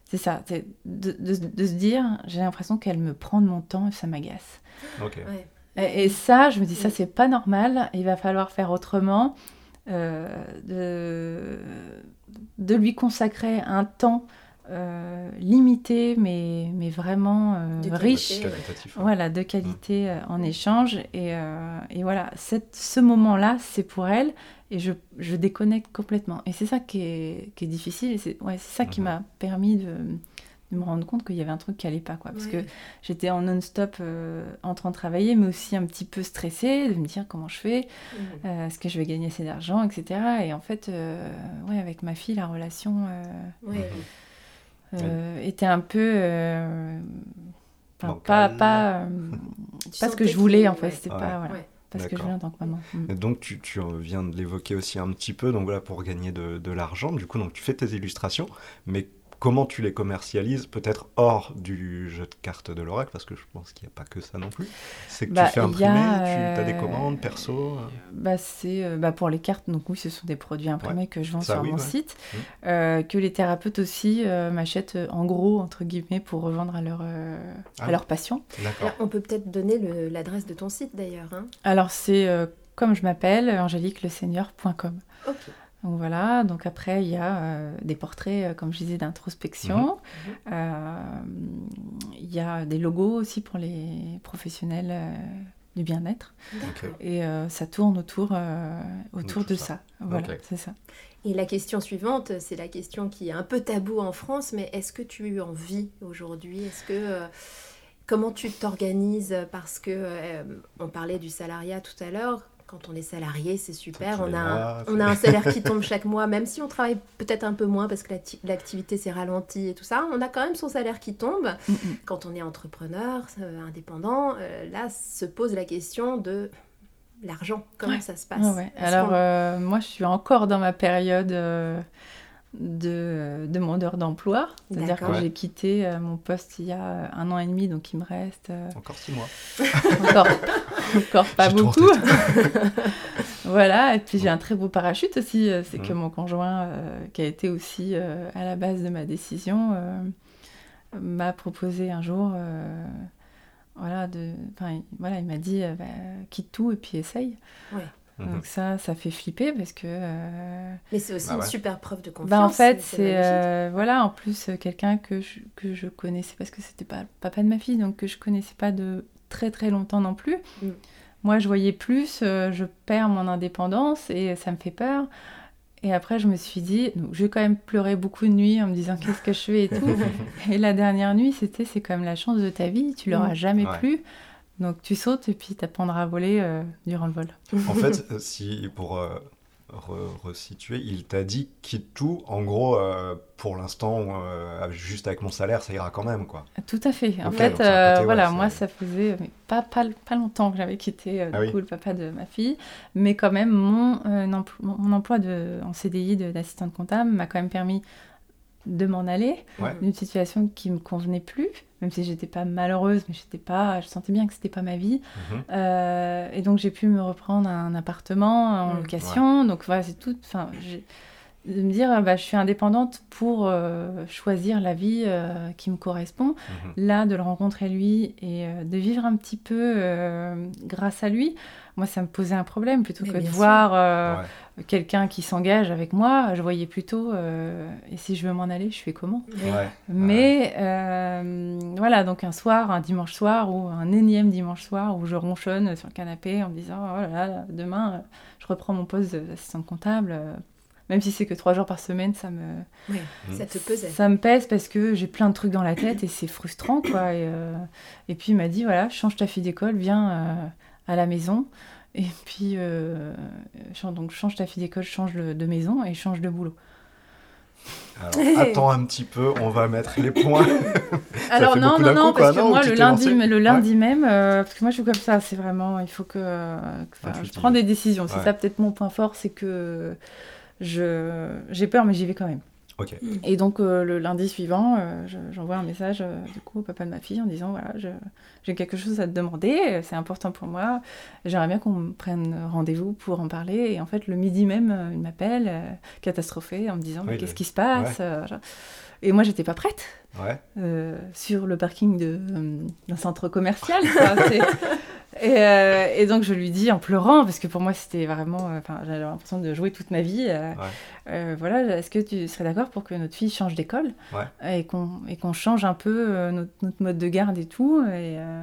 c'est ça c'est de, de- de se dire j'ai l'impression qu'elle me prend de mon temps et ça m'agace Ok. Ouais. et, et ça, je me dis, ça, c'est pas normal. Il va falloir faire autrement. Euh, de, de lui consacrer un temps euh, limité, mais, mais vraiment euh, De riche. Ouais. Voilà, de qualité euh, en échange. Et, euh, et voilà, cette, ce moment-là, c'est pour elle. Et je, je déconnecte complètement. Et c'est ça qui est, qui est difficile. Et c'est ouais, c'est ça qui Mhm. m'a permis de, de me rendre compte qu'il y avait un truc qui allait pas. Quoi. Parce Ouais. que j'étais en non-stop euh, en train de travailler, mais aussi un petit peu stressée de me dire comment je fais, Mhm. euh, est-ce que je vais gagner assez d'argent, etc. Et en fait, euh, ouais, avec ma fille, la relation euh, Ouais. euh, était un peu. euh, enfin, pas, pas, pas ce que je voulais, en fait. C'était Ouais. pas, voilà, Ouais. pas ce que je voulais en tant que maman. Mm. Et donc tu, tu viens de l'évoquer aussi un petit peu, donc voilà, pour gagner de, de l'argent, du coup, donc tu fais tes illustrations, mais comment tu les commercialises, peut-être hors du jeu de cartes de l'oracle, parce que je pense qu'il n'y a pas que ça non plus. C'est que Bah, tu fais il y imprimer, a, tu as des euh, commandes perso. euh, Bah, c'est euh, bah, pour les cartes, donc oui, ce sont des produits imprimés que je vends Ça, sur oui, mon ouais. site, Mm. euh, que les thérapeutes aussi euh, m'achètent en gros, entre guillemets, pour revendre à leur, euh, Ah. à. D'accord. Alors, on peut peut-être donner le- l'adresse de ton site d'ailleurs. hein. Alors, c'est euh, comme je m'appelle, angéliqueleseigneur.com. Ok. Donc voilà, donc après il y a euh, des portraits, euh, comme je disais, d'introspection. Mhm. Euh, Il y a des logos aussi pour les professionnels euh, du bien-être. Et euh, ça tourne autour, euh, autour de ça. ça. Voilà, c'est ça. Et la question suivante, c'est la question qui est un peu tabou en France, mais est-ce que tu en vis aujourd'hui? Est-ce que euh, comment tu t'organises? Parce que euh, on parlait du salariat tout à l'heure. Quand on est salarié, c'est super. On a, un, on a un salaire qui tombe chaque mois, même si on travaille peut-être un peu moins parce que l'acti- l'activité s'est ralentie et tout ça. On a quand même son salaire qui tombe. Mm, mm. Quand on est entrepreneur, euh, indépendant, euh, là se pose la question de l'argent. Comment Ouais. ça se passe Ouais, ouais. Est-ce Alors, euh, moi, je suis encore dans ma période euh, de demandeur d'emploi. C'est-à-dire que j'ai quitté euh, mon poste il y a un an et demi, donc il me reste euh, Encore six mois. encore, encore pas beaucoup. voilà, et puis j'ai un très beau parachute aussi. euh, C'est que Mhm. mon conjoint, euh, qui a été aussi euh, à la base de ma décision, euh, m'a proposé un jour. euh, voilà, de, voilà, il m'a dit euh, bah, quitte tout et puis essaye. Ouais. Mhm. Donc ça, ça fait flipper parce que euh, Mais c'est aussi Bah ouais. une super preuve de confiance. bah en fait, c'est euh, voilà, en plus euh, quelqu'un que je, que je connaissais parce que c'était pas le papa de ma fille, donc que je connaissais pas de très très longtemps non plus. Mm. Moi, je voyais plus, euh, je perds mon indépendance et ça me fait peur. Et après, je me suis dit, donc, j'ai quand même pleuré beaucoup de nuits en me disant qu'est-ce que je fais et tout. et la dernière nuit, c'était c'est quand même la chance de ta vie, tu l'auras Mm. jamais Ouais. plus. Donc tu sautes et puis t'apprendras à voler euh, durant le vol. En fait, euh, si pour euh, re- resituer, il t'a dit quitte tout. En gros, euh, pour l'instant, juste avec mon salaire, ça ira quand même, quoi. Tout à fait. En fait, côté, voilà, moi, ça faisait pas, pas, pas longtemps que j'avais quitté du Ah oui. coup, le papa de ma fille, mais quand même, mon, euh, empl- mon- emploi de, en CDI de- d'assistante comptable m'a quand même permis de m'en aller Ouais. d'une situation qui me convenait plus, même si j'étais pas malheureuse, mais j'étais pas, je sentais bien que c'était pas ma vie. Mhm. Euh, et donc j'ai pu me reprendre un appartement en Mm. location. Donc voilà, c'est tout. Enfin, j'ai- de me dire, ah bah, je suis indépendante pour euh, choisir la vie euh, qui me correspond. Mhm. Là, de le rencontrer lui et euh, de vivre un petit peu euh, grâce à lui, moi, ça me posait un problème plutôt Mais que de sûr. voir euh, Ouais. quelqu'un qui s'engage avec moi. Je voyais plutôt, euh, et si je veux m'en aller, je fais comment? Ouais. mais euh, voilà, donc un soir, un dimanche soir ou un énième dimanche soir où je ronchonne sur le canapé en me disant oh là là, demain je reprends mon poste d'assistante comptable, euh, même si c'est que trois jours par semaine, ça me, Ouais, Mm. ça te pesait. ça me pèse parce que j'ai plein de trucs dans la tête et c'est frustrant quoi. Et, euh, et puis il m'a dit voilà, change ta fille d'école, viens euh, à la maison. Et puis, euh, donc change ta fille d'école, change de, maison et change de boulot. Alors, attends un petit peu, on va mettre les points. Alors non, non, non, coup, parce quoi, que non, moi le lundi, le lundi même, euh, parce que moi je suis comme ça, c'est vraiment, il faut que, que- enfin, je prends des décisions. C'est ça peut-être mon point fort, c'est que j'ai peur, mais j'y vais quand même. Ok. Et donc euh, le lundi suivant, euh, je- j'envoie un message euh, du coup au papa de ma fille en disant voilà, j'ai quelque chose à te demander, c'est important pour moi, j'aimerais bien qu'on me prenne rendez-vous pour en parler. Et en fait le midi même, euh, il m'appelle, euh, catastrophé, en me disant mais Oui, qu'est-ce le- qui se passe euh. Et moi j'étais pas prête Ouais. euh, sur le parking euh, d'un centre commercial. quoi. C'est- et, euh, et donc je lui dis en pleurant, parce que pour moi c'était vraiment, euh, j'avais l'impression de jouer toute ma vie. euh, Ouais. euh, voilà, est-ce que tu serais d'accord pour que notre fille change d'école Ouais. et qu'on et qu'on change un peu euh, notre, notre mode de garde et tout. Et, euh,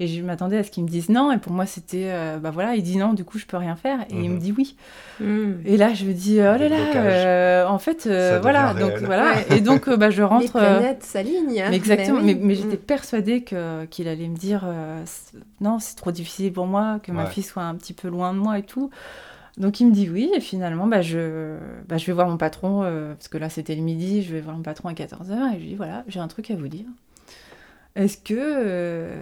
et je m'attendais à ce qu'il me dise non. Et pour moi c'était, euh, bah voilà, il dit non, du coup je peux rien faire. Et il Mhm. me dit oui. Mm. Et là je me dis oh là là, euh, en fait euh, voilà, donc réel. voilà. Et donc euh, bah, je Les rentre. euh, planètes s'alignent. mais exactement, mais, oui. mais j'étais Mm. persuadée que, qu'il allait me dire euh, non, c'est trop difficile pour moi, que ma fille soit un petit peu loin de moi et tout. Donc il me dit oui, et finalement, bah, je, bah, je vais voir mon patron, euh, parce que là c'était le midi, je vais voir mon patron à 14h, et je lui dis voilà, j'ai un truc à vous dire. Est-ce que euh,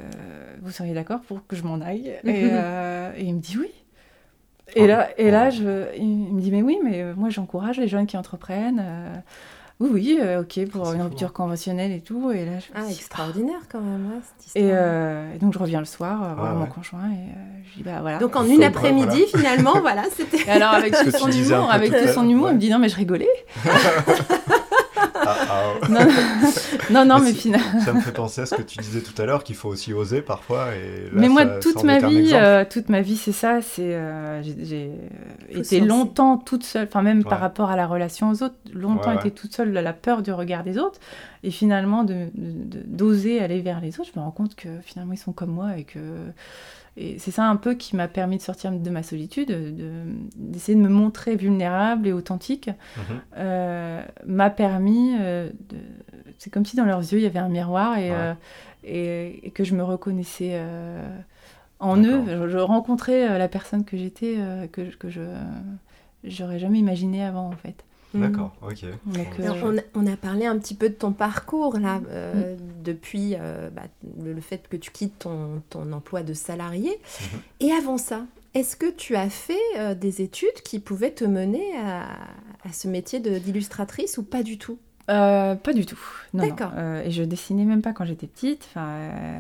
vous seriez d'accord pour que je m'en aille et, euh, et il me dit oui. Et Oh. là, et là Oh. je, il me dit mais oui, mais moi j'encourage les jeunes qui entreprennent. euh, oui, oui, euh, ok, pour une fou, rupture conventionnelle et tout. Et là, je Ah, extraordinaire quand même, ouais, cette histoire. et, euh, et donc je reviens le soir euh, voir Ouais, mon conjoint et euh, je dis bah voilà. Donc en une après-midi, finalement, voilà, c'était. Et alors avec tout son humour, avec tout son humour, il me dit non mais je rigolais. Ah, ah, Non, non, non, Mais finalement. ça me fait penser à ce que tu disais tout à l'heure, qu'il faut aussi oser parfois. Et là, mais moi, ça- toute ça ma vie, euh, toute ma vie, c'est ça. C'est euh, j'ai été longtemps toute seule. Enfin, même par rapport à la relation aux autres, longtemps Ouais, été toute seule, à la peur du regard des autres. Et finalement, de- de- de- d'oser aller vers les autres, je me rends compte que finalement ils sont comme moi et que et c'est ça un peu qui m'a permis de sortir de ma solitude, d'essayer de, me montrer vulnérable et authentique, Mhm. euh, m'a permis euh. C'est comme si dans leurs yeux, il y avait un miroir et, Ouais. euh, et, et que je me reconnaissais en eux. Je, je rencontrais la personne que j'étais, que, que je j'aurais jamais imaginé avant, en fait. D'accord, ok. Euh, on, a, on a parlé un petit peu de ton parcours là, euh, Mm. depuis euh, bah, le, le fait que tu quittes ton, ton emploi de salarié. Mhm. Et avant ça, est-ce que tu as fait euh, des études qui pouvaient te mener à, à ce métier de- d'illustratrice ou pas du tout? Euh, pas du tout. Non, non. D'accord. Euh, et je dessinais même pas quand j'étais petite. Enfin, euh,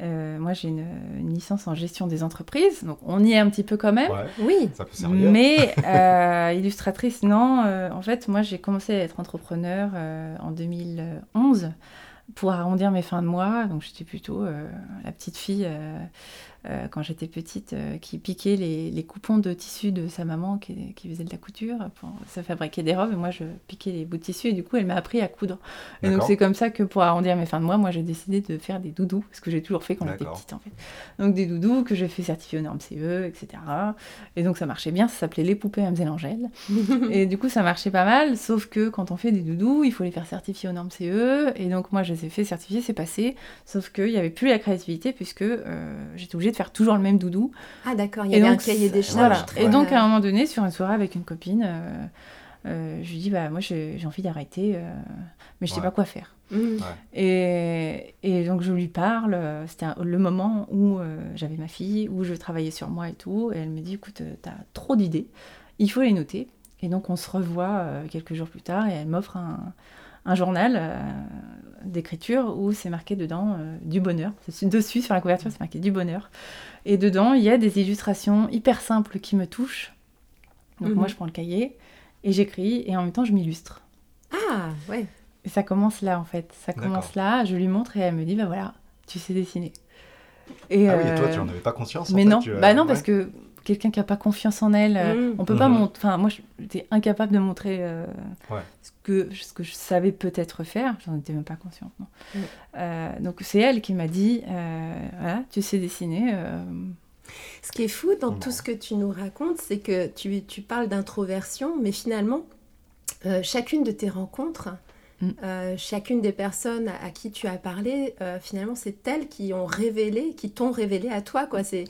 euh, moi, j'ai une, une licence en gestion des entreprises, donc on y est un petit peu quand même. Ouais, Oui. ça peut servir. Mais euh, illustratrice, non. Euh, en fait, moi, j'ai commencé à être entrepreneur euh, en 2011 pour arrondir mes fins de mois. Donc, j'étais plutôt euh, la petite fille, euh, quand j'étais petite, euh, qui piquait les, les coupons de tissu de sa maman qui, qui faisait de la couture pour se fabriquer des robes. Et moi, je piquais les bouts de tissu et du coup, elle m'a appris à coudre. Et donc, c'est comme ça que pour arrondir mes fins de mois, moi, j'ai décidé de faire des doudous, ce que j'ai toujours fait quand j'étais petite, en fait. Donc, des doudous que j'ai fait certifier aux normes CE, etc. Et donc, ça marchait bien, ça s'appelait Les Poupées Amzel Angèle. Et du coup, ça marchait pas mal, sauf que quand on fait des doudous, il faut les faire certifier aux normes CE. Et donc, moi, je les ai fait certifier, c'est passé. Sauf qu'il n'y avait plus la créativité, puisque euh, j'étais obligée de faire toujours le même doudou. Ah d'accord, il y Et avait donc, un cahier des charges. Voilà. très- Et donc, à un moment donné, sur une soirée avec une copine, euh, euh, je lui dis, bah, moi, j'ai envie d'arrêter, euh, mais je sais Ouais. pas quoi faire. Mhm. Et, et donc je lui parle, c'était le moment où euh, j'avais ma fille, où je travaillais sur moi et tout, et elle me dit, écoute, t'as trop d'idées, il faut les noter. Et donc on se revoit euh, quelques jours plus tard, et elle m'offre un, un journal euh, d'écriture où c'est marqué dedans euh, du bonheur. C'est dessus, sur la couverture, c'est marqué du bonheur. Et dedans, il y a des illustrations hyper simples qui me touchent. Donc Mhm. moi, je prends le cahier, et j'écris, et en même temps, je m'illustre. Ah ouais. Et ça commence là, en fait. Ça commence là, je lui montre et elle me dit, bah voilà, tu sais dessiner. Et, Ah oui, et toi, euh, tu en avais pas conscience en Mais fait, non, tu, euh, bah non, ouais. parce que quelqu'un qui a pas confiance en elle, euh, Mm. on peut pas Mhm. montrer. Enfin, moi, j'étais incapable de montrer euh, Ouais. ce, que, ce que je savais peut-être faire. J'en étais même pas consciente. non. Mm. Euh, donc, c'est elle qui m'a dit, euh, voilà, tu sais dessiner. euh, Ce qui est fou dans tout ce que tu nous racontes, c'est que tu, tu parles d'introversion, mais finalement, euh, chacune de tes rencontres, Mm. euh, chacune des personnes à, à qui tu as parlé, euh, finalement, c'est elles qui ont révélé, qui t'ont révélé à toi. Quoi. C'est,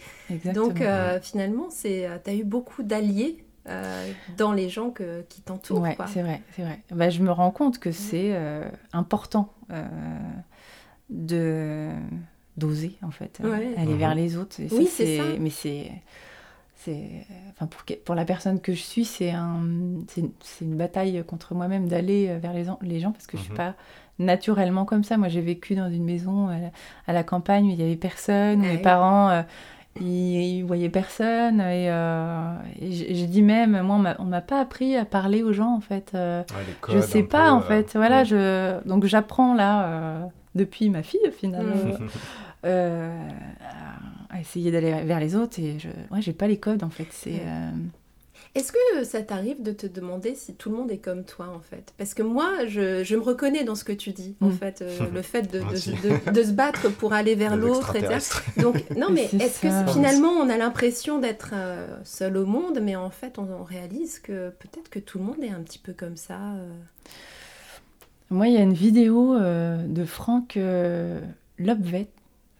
donc, euh, finalement, tu as eu beaucoup d'alliés euh, dans les gens que, qui t'entourent. Ouais, quoi. c'est vrai, c'est vrai. Bah, je me rends compte que c'est euh, important euh, de d'oser en fait, Ouais. aller Mhm. vers les autres. Et Oui, c'est ça. Mais c'est, c'est, enfin pour la personne que je suis, c'est un, c'est une- bataille contre moi-même d'aller euh, vers les, en- les gens parce que je suis Mhm. pas naturellement comme ça. Moi, j'ai vécu dans une maison euh, à la campagne où il y avait personne, où Ah mes parents euh, ils, ils voyaient personne et, euh, et j'ai dit même, moi, on m'a- on m'a pas appris à parler aux gens en fait. euh, Ouais, je codes sais pas peu, en euh, fait. Voilà, ouais. je donc j'apprends là euh, depuis ma fille finalement Mm. euh, à essayer d'aller vers les autres et je, ouais, j'ai pas les codes en fait. C'est Ouais. euh, Est-ce que ça t'arrive de te demander si tout le monde est comme toi en fait? Parce que moi, je, je me reconnais dans ce que tu dis en Mm. fait, euh, le fait de, Moi de- de- de se battre pour aller vers l'autre. Donc non, mais C'est est-ce que finalement on a l'impression d'être euh, seul au monde, mais en fait on, on réalise que peut-être que tout le monde est un petit peu comme ça. euh? Moi, il y a une vidéo euh, de Franck euh, Lobvet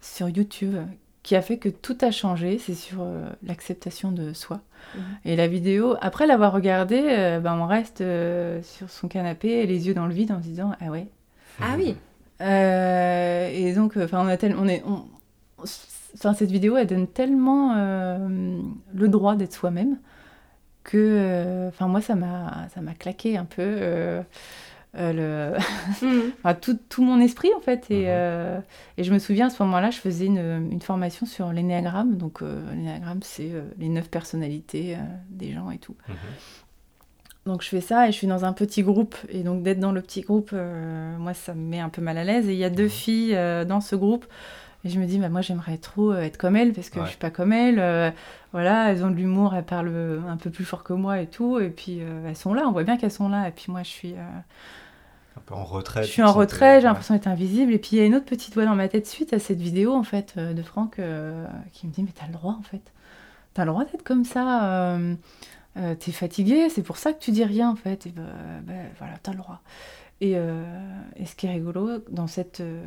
sur YouTube qui a fait que tout a changé. C'est sur euh, l'acceptation de soi. Mhm. Et la vidéo, après l'avoir regardée, euh, ben, on reste euh, sur son canapé, les yeux dans le vide, en se disant Ah ouais. Ah oui, et donc, enfin, on a tel- on est, on- enfin, cette vidéo, elle donne tellement le droit d'être soi-même que, enfin, moi, ça m'a, ça m'a claqué un peu le, Mhm. enfin, tout, tout mon esprit en fait. Et, Mhm. euh, et je me souviens à ce moment-là, je faisais une, une formation sur l'énéagramme. Donc, euh, l'énéagramme, c'est euh, les neuf personnalités euh, des gens et tout. Mhm. Donc je fais ça et je suis dans un petit groupe. Et donc d'être dans le petit groupe, euh, moi ça me met un peu mal à l'aise. Et il y a deux Mhm. filles euh, dans ce groupe. Et je me dis, bah, moi j'aimerais trop euh, être comme elles parce que Ouais. je suis pas comme elles. Euh, voilà, elles ont de l'humour, elles parlent euh, un peu plus fort que moi et tout. Et puis euh, elles sont là, on voit bien qu'elles sont là. Et puis moi je suis. Un peu en retrait. Je suis en retrait, j'ai l'impression d'être invisible. Et puis il y a une autre petite voix dans ma tête suite à cette vidéo en fait euh, de Franck euh, qui me dit mais t'as le droit en fait, t'as le droit d'être comme ça. Euh, euh, t'es fatigué, c'est pour ça que tu dis rien en fait. Et ben, ben, voilà, t'as le droit. Et, euh, et, ce qui est rigolo dans cette euh,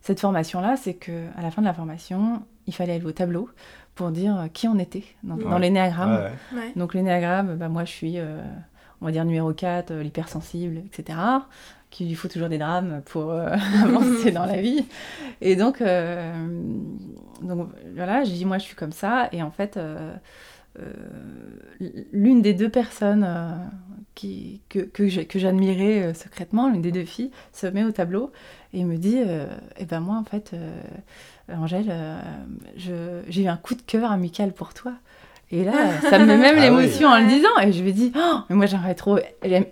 cette formation là, c'est que à la fin de la formation, il fallait aller au tableau pour dire qui on était dans, Ouais. dans l'énéagramme. Ouais, ouais. Ouais. Donc l'énéagramme, bah, moi je suis, euh, on va dire numéro 4, euh, l'hypersensible, etc. Qu'il lui faut toujours des drames pour euh, avancer dans la vie. Et donc, euh, donc voilà, j'ai dit moi je suis comme ça. Et en fait, l'une des deux personnes qui, que, que j'admirais secrètement, l'une des deux filles, se met au tableau et me dit Eh ben moi en fait, Angèle, euh, je- j'ai eu un coup de cœur amical pour toi. Et là, ça me met même Ah l'émotion oui. en le disant. Et je lui dis, oh, mais moi j'aimerais trop,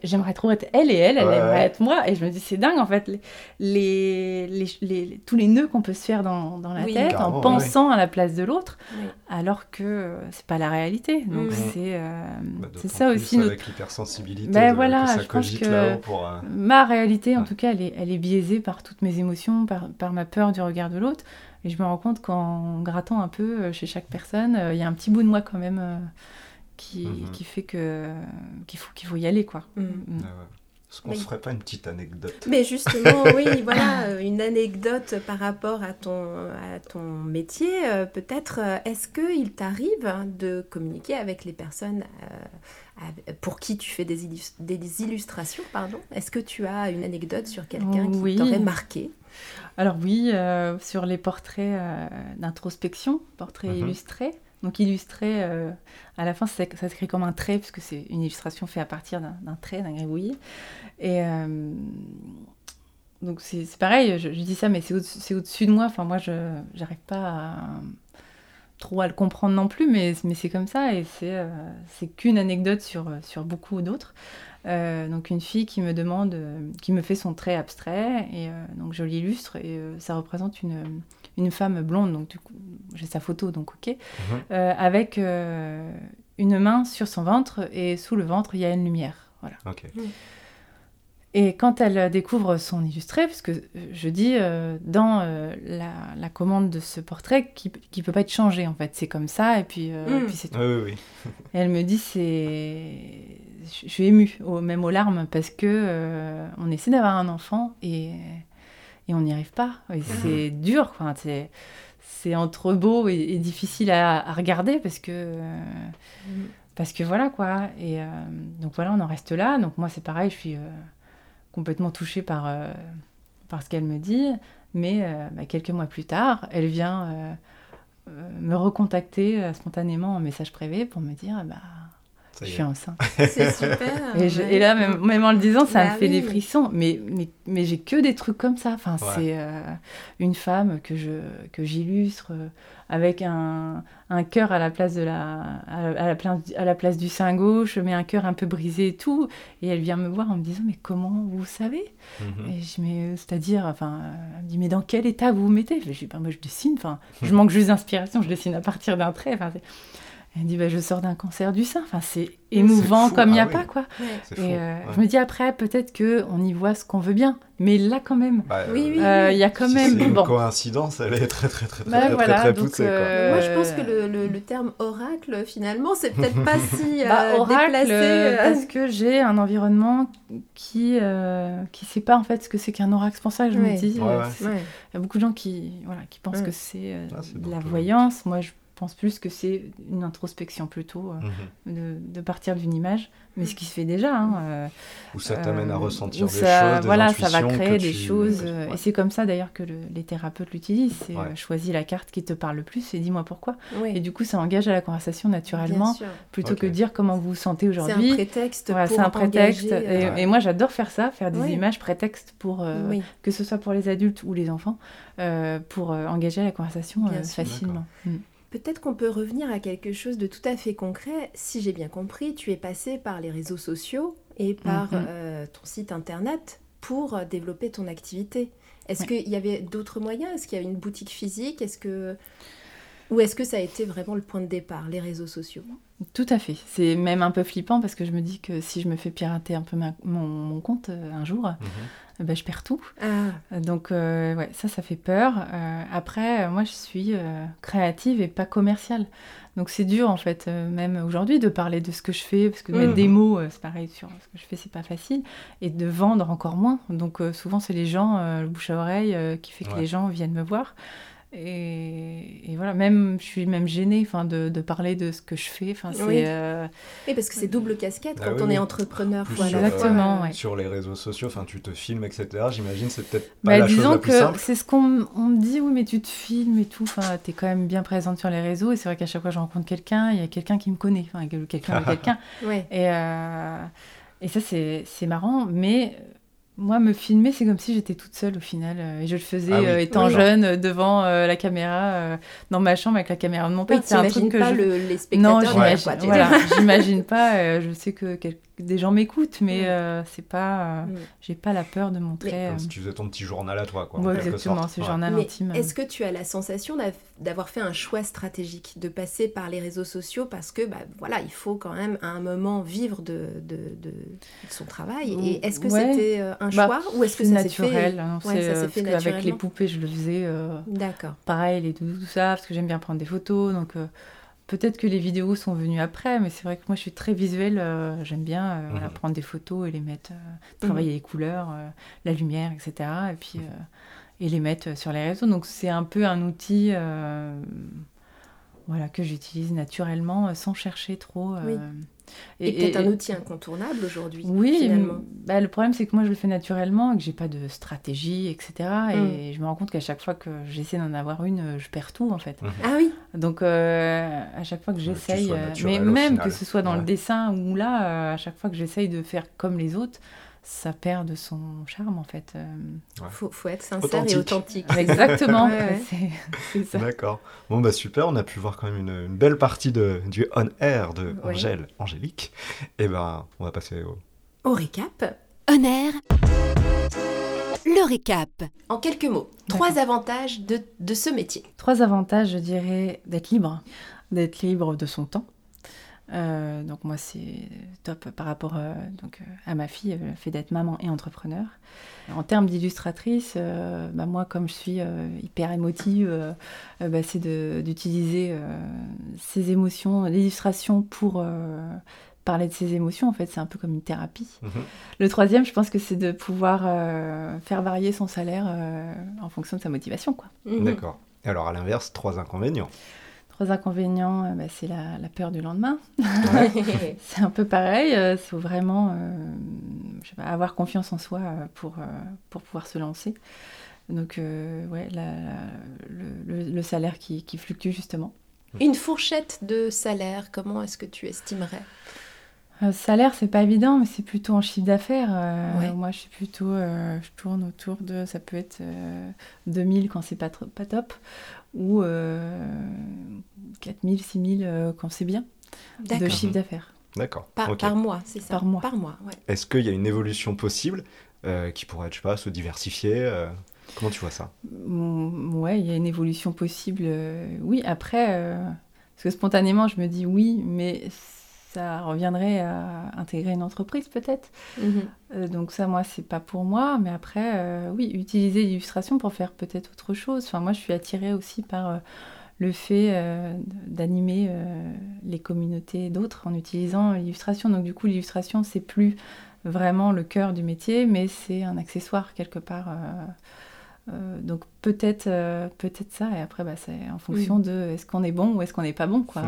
j'aimerais trop être elle et elle, elle Ouais, aimerait ouais. être moi. Et je me dis, c'est dingue en fait, les, les, les- les- tous les nœuds qu'on peut se faire dans, dans la Oui. tête Carrément, en pensant à la place de l'autre, alors que c'est pas la réalité. Donc Mhm. c'est euh, Bah, c'est ça plus aussi notre Avec l'hypersensibilité, Ben de- voilà, que ça je pense que- pour. euh, Ma réalité, en Ouais. tout cas, elle est, elle est biaisée par toutes mes émotions, par, par ma peur du regard de l'autre. Et je me rends compte qu'en grattant un peu euh, chez chaque personne, euh, il y a un petit bout de moi quand même euh, qui, Mhm. qui fait que qu'il faut, qu'il faut y aller, quoi. Mm. Mm. ouais. Est-ce qu'on Oui. se ferait pas une petite anecdote? Mais justement, oui, voilà, une anecdote par rapport à ton, à ton métier. euh, Peut-être, est-ce qu'il t'arrive de communiquer avec les personnes euh, pour qui tu fais des, illus- des illustrations pardon? Est-ce que tu as une anecdote sur quelqu'un qui Oui. t'aurait marqué? Alors oui, euh, sur les portraits euh, d'introspection, portraits Mhm. illustrés. Donc illustrés, euh, à la fin, ça, ça s'écrit comme un trait, puisque c'est une illustration faite à partir d'un trait, d'un gribouillis. Et donc c'est c'est pareil, je, je dis ça, mais c'est au- c'est au-dessus de moi. Enfin, moi, je n'arrive pas à- trop à le comprendre non plus, mais, mais c'est comme ça, et c'est c'est qu'une anecdote sur, sur beaucoup d'autres. Euh, donc une fille qui me demande, euh, qui me fait son trait abstrait, et euh, donc je l'illustre, et euh, ça représente une, une femme blonde, donc du coup, j'ai sa photo, donc ok, Mhm. euh, avec euh, une main sur son ventre, et sous le ventre, il y a une lumière. Voilà. Et quand elle découvre son illustré, puisque je dis euh, dans euh, la, la commande de ce portrait qui ne peut pas être changé en fait, c'est comme ça et puis, euh, Mm. puis c'est tout. Oui, oui, oui. Et elle me dit c'est, je suis émue, au- même aux larmes, parce que euh, on essaie d'avoir un enfant et, et on n'y arrive pas. Et c'est dur, quoi. C'est, c'est entre beau et, et difficile à, à regarder parce que euh, parce que voilà quoi. Et euh, donc voilà, on en reste là. Donc moi c'est pareil, je suis euh, complètement touchée par par ce qu'elle me dit. Mais bah, quelques mois plus tard, elle vient me recontacter spontanément en message privé pour me dire bah je suis enceinte. C'est super. Et, je- ouais. et là, même, même en le disant, ça Bah me fait des frissons. Mais, mais, mais j'ai que des trucs comme ça. Enfin, Ouais. c'est euh, une femme que je que j'illustre euh, avec un, un cœur à la place de la à, à la place, à la place du sein gauche, mais un cœur un peu brisé et tout. Et elle vient me voir en me disant mais comment vous savez? Mhm. Et je mais euh, c'est-à-dire enfin elle me dit mais dans quel état vous vous mettez? Je dis bah, moi je dessine. Enfin, je manque juste d'inspiration. Je dessine à partir d'un trait. Enfin, c'est- elle me dit bah, je sors d'un cancer du sein. Enfin, c'est émouvant fou. comme il n'y a Ah oui. pas quoi. Ouais. Et euh, ouais. je me dis après, peut-être que on y voit ce qu'on veut bien. Mais là, quand même, Bah, Oui, oui. euh, il y a quand si même. c'est une Bon, coïncidence, elle est très très très très Bah, très, voilà, très, poussée. quoi. euh, Moi, je pense que le, le- le terme oracle, finalement, c'est peut-être pas si euh, bah, oracle, déplacé. parce que j'ai un environnement qui euh, qui sait pas en fait ce que c'est qu'un oracle. C'est pour ça que je Ouais. me dis. Ouais, ouais. c'est- Ouais. Il y a beaucoup de gens qui voilà qui pensent Ouais. que c'est euh, Ah, c'est de la voyance. Moi, je pense plus que c'est une introspection plutôt euh, Mhm. de, de partir d'une image. Mais ce qui se fait déjà. hein, euh, Où ça t'amène à Euh, ressentir des ça- choses, des Voilà, ça va créer des tu- choses. euh, ouais. Et c'est comme ça d'ailleurs que le- les thérapeutes l'utilisent. C'est Ouais. euh, choisis la carte qui te parle le plus et dis-moi pourquoi. Oui, Et du coup, ça engage à la conversation naturellement plutôt Ok. que de dire comment vous vous sentez C'est un aujourd'hui. prétexte Voilà, c'est un prétexte. engager, Et, Ouais. et moi, j'adore faire ça, faire des Oui. images prétextes pour euh, Oui. que ce soit pour les adultes ou les enfants, euh, pour euh, engager la conversation euh, facilement. Peut-être qu'on peut revenir à quelque chose de tout à fait concret. Si j'ai bien compris, tu es passé par les réseaux sociaux et par Mhm. euh, ton site internet pour euh, développer ton activité. Est-ce qu'il y avait d'autres moyens? Est-ce qu'il y avait une boutique physique? Est-ce que Ou est-ce que ça a été vraiment le point de départ, les réseaux sociaux? Tout à fait. C'est même un peu flippant parce que je me dis que si je me fais pirater un peu ma- mon, mon compte euh, un jour, Mhm. eh ben, je perds tout. Ah, Donc euh, ouais, ça, ça fait peur. Euh, après, moi, je suis euh, créative et pas commerciale. Donc c'est dur en fait, euh, même aujourd'hui, de parler de ce que je fais, parce que mettre Mhm. des mots, euh, c'est pareil sur ce que je fais, c'est pas facile, et de vendre encore moins. Donc euh, souvent, c'est les gens, euh, le bouche à oreille, euh, qui fait que Ouais. les gens viennent me voir. Et, et voilà, même je suis même gênée, enfin, de, de parler de ce que je fais. Enfin, c'est Oui. euh, oui, parce que c'est double casquette Ah quand oui, on oui. est entrepreneur. Plus voilà. sur, Exactement, euh, ouais. sur les réseaux sociaux, enfin tu te filmes, etc. J'imagine c'est peut-être pas Bah, la chose disons la plus que simple. c'est ce qu'on me dit, oui, mais tu te filmes et tout, enfin, t'es quand même bien présente sur les réseaux, et c'est vrai qu'à chaque fois que je rencontre quelqu'un, il y a quelqu'un qui me connaît, enfin, que- quelqu'un quelqu'un, Ouais. et, euh, et ça, c'est c'est marrant, mais moi, me filmer, c'est comme si j'étais toute seule au final, euh, et je le faisais Ah oui. euh, étant Oui. jeune, euh, devant euh, la caméra, euh, dans ma chambre avec la caméra de mon père, Oui, c'est un truc que pas je... le- les Non, spectateurs derrière, j'imagine quoi, tu- voilà, j'imagine pas. euh, je sais que quel- des gens m'écoutent, mais Mm. euh, c'est pas. euh, Mm. J'ai pas la peur de montrer. Comme euh, si tu faisais ton petit journal à toi, quoi. ouais, exactement, sorte. ce Ouais. journal Mais intime. est-ce que tu as la sensation d'av- d'avoir fait un choix stratégique, de passer par les réseaux sociaux parce que bah, voilà, il faut quand même à un moment vivre de, de, de- de son travail? Et est-ce que Ouais. c'était un Bah, choix ou est-ce que c'est ça s'est fait naturel Ouais, c'est, ça s'est parce fait qu'avec les naturellement. poupées, je le faisais euh, D'accord. pareil, les doudous, tout ça, parce que j'aime bien prendre des photos. Donc euh, peut-être que les vidéos sont venues après, mais c'est vrai que moi je suis très visuelle. euh, j'aime bien euh, voilà, Mhm. prendre des photos et les mettre, euh, Mhm. travailler les couleurs, la lumière, etc. Et puis et les mettre sur les réseaux. Donc c'est un peu un outil. voilà, que j'utilise naturellement sans chercher trop. Oui. Et, peut-être un outil incontournable aujourd'hui, Oui, finalement. bah, le problème c'est que moi je le fais naturellement et que j'ai pas de stratégie, etc. Mm. Et je me rends compte qu'à chaque fois que j'essaie d'en avoir une, euh, je perds tout en fait. Ah oui, Donc euh, à chaque fois que tu j'essaye, euh, mais même final. que ce soit dans Ouais. le dessin ou là, euh, à chaque fois que j'essaye de faire comme les autres, ça perd de son charme en fait. euh. faut, faut être sincère Authentique. et authentique. Exactement, Ouais, ouais. c'est- c'est ça. D'accord. Bon, bah super, on a pu voir quand même une, une belle partie de, du on-air de Oui. Angèle, Angélique. Et ben, on va passer au. Au récap, Honneur. Le récap. en quelques mots, trois avantages de, de ce métier. Trois avantages, je dirais, d'être libre, d'être libre de son temps. Euh, donc moi, c'est top par rapport euh, donc, euh, à ma fille, le fait d'être maman et entrepreneur. En termes d'illustratrice, euh, bah, moi, comme je suis euh, hyper émotive, bah, c'est de- d'utiliser euh, ces émotions, l'illustration pour euh, parler de ses émotions. En fait, c'est un peu comme une thérapie. Mhm. Le troisième, je pense que c'est de pouvoir euh, faire varier son salaire euh, en fonction de sa motivation, quoi. Mhm. D'accord. Et alors, à l'inverse, trois inconvénients. Trois inconvénients, euh, bah, c'est la, la peur du lendemain. c'est un peu pareil. Il faut vraiment euh, je sais pas, avoir confiance en soi euh, pour, euh, pour pouvoir se lancer. Donc, euh, ouais, la- le, le- le salaire qui, qui fluctue justement. Une fourchette de salaire, comment est-ce que tu estimerais? Euh, salaire, c'est pas évident, mais c'est plutôt en chiffre d'affaires. Euh, Ouais. Moi, je suis plutôt, euh, je tourne autour de, ça peut être euh, 2000 quand c'est pas, trop- pas top, ou euh, 4000, 6000 euh, quand c'est bien, de chiffre d'affaires. D'accord. Par, mois, c'est ça Par mois. Par mois, ouais. Est-ce qu'il y a une évolution possible euh, qui pourrait, je sais pas, se diversifier euh, Comment tu vois ça? Mm, Ouais, il y a une évolution possible. euh, oui, après, euh, parce que spontanément, je me dis oui, mais ça reviendrait à intégrer une entreprise peut-être. Mhm. Euh, donc ça, moi, c'est pas pour moi. Mais après, euh, oui, utiliser l'illustration pour faire peut-être autre chose. Enfin, moi, je suis attirée aussi par euh, le fait d'animer les communautés d'autres en utilisant l'illustration. Donc du coup, l'illustration, c'est plus vraiment le cœur du métier, mais c'est un accessoire quelque part. Euh, donc peut-être euh, peut-être ça et après bah, c'est en fonction de est-ce qu'on est bon ou est-ce qu'on n'est pas bon quoi.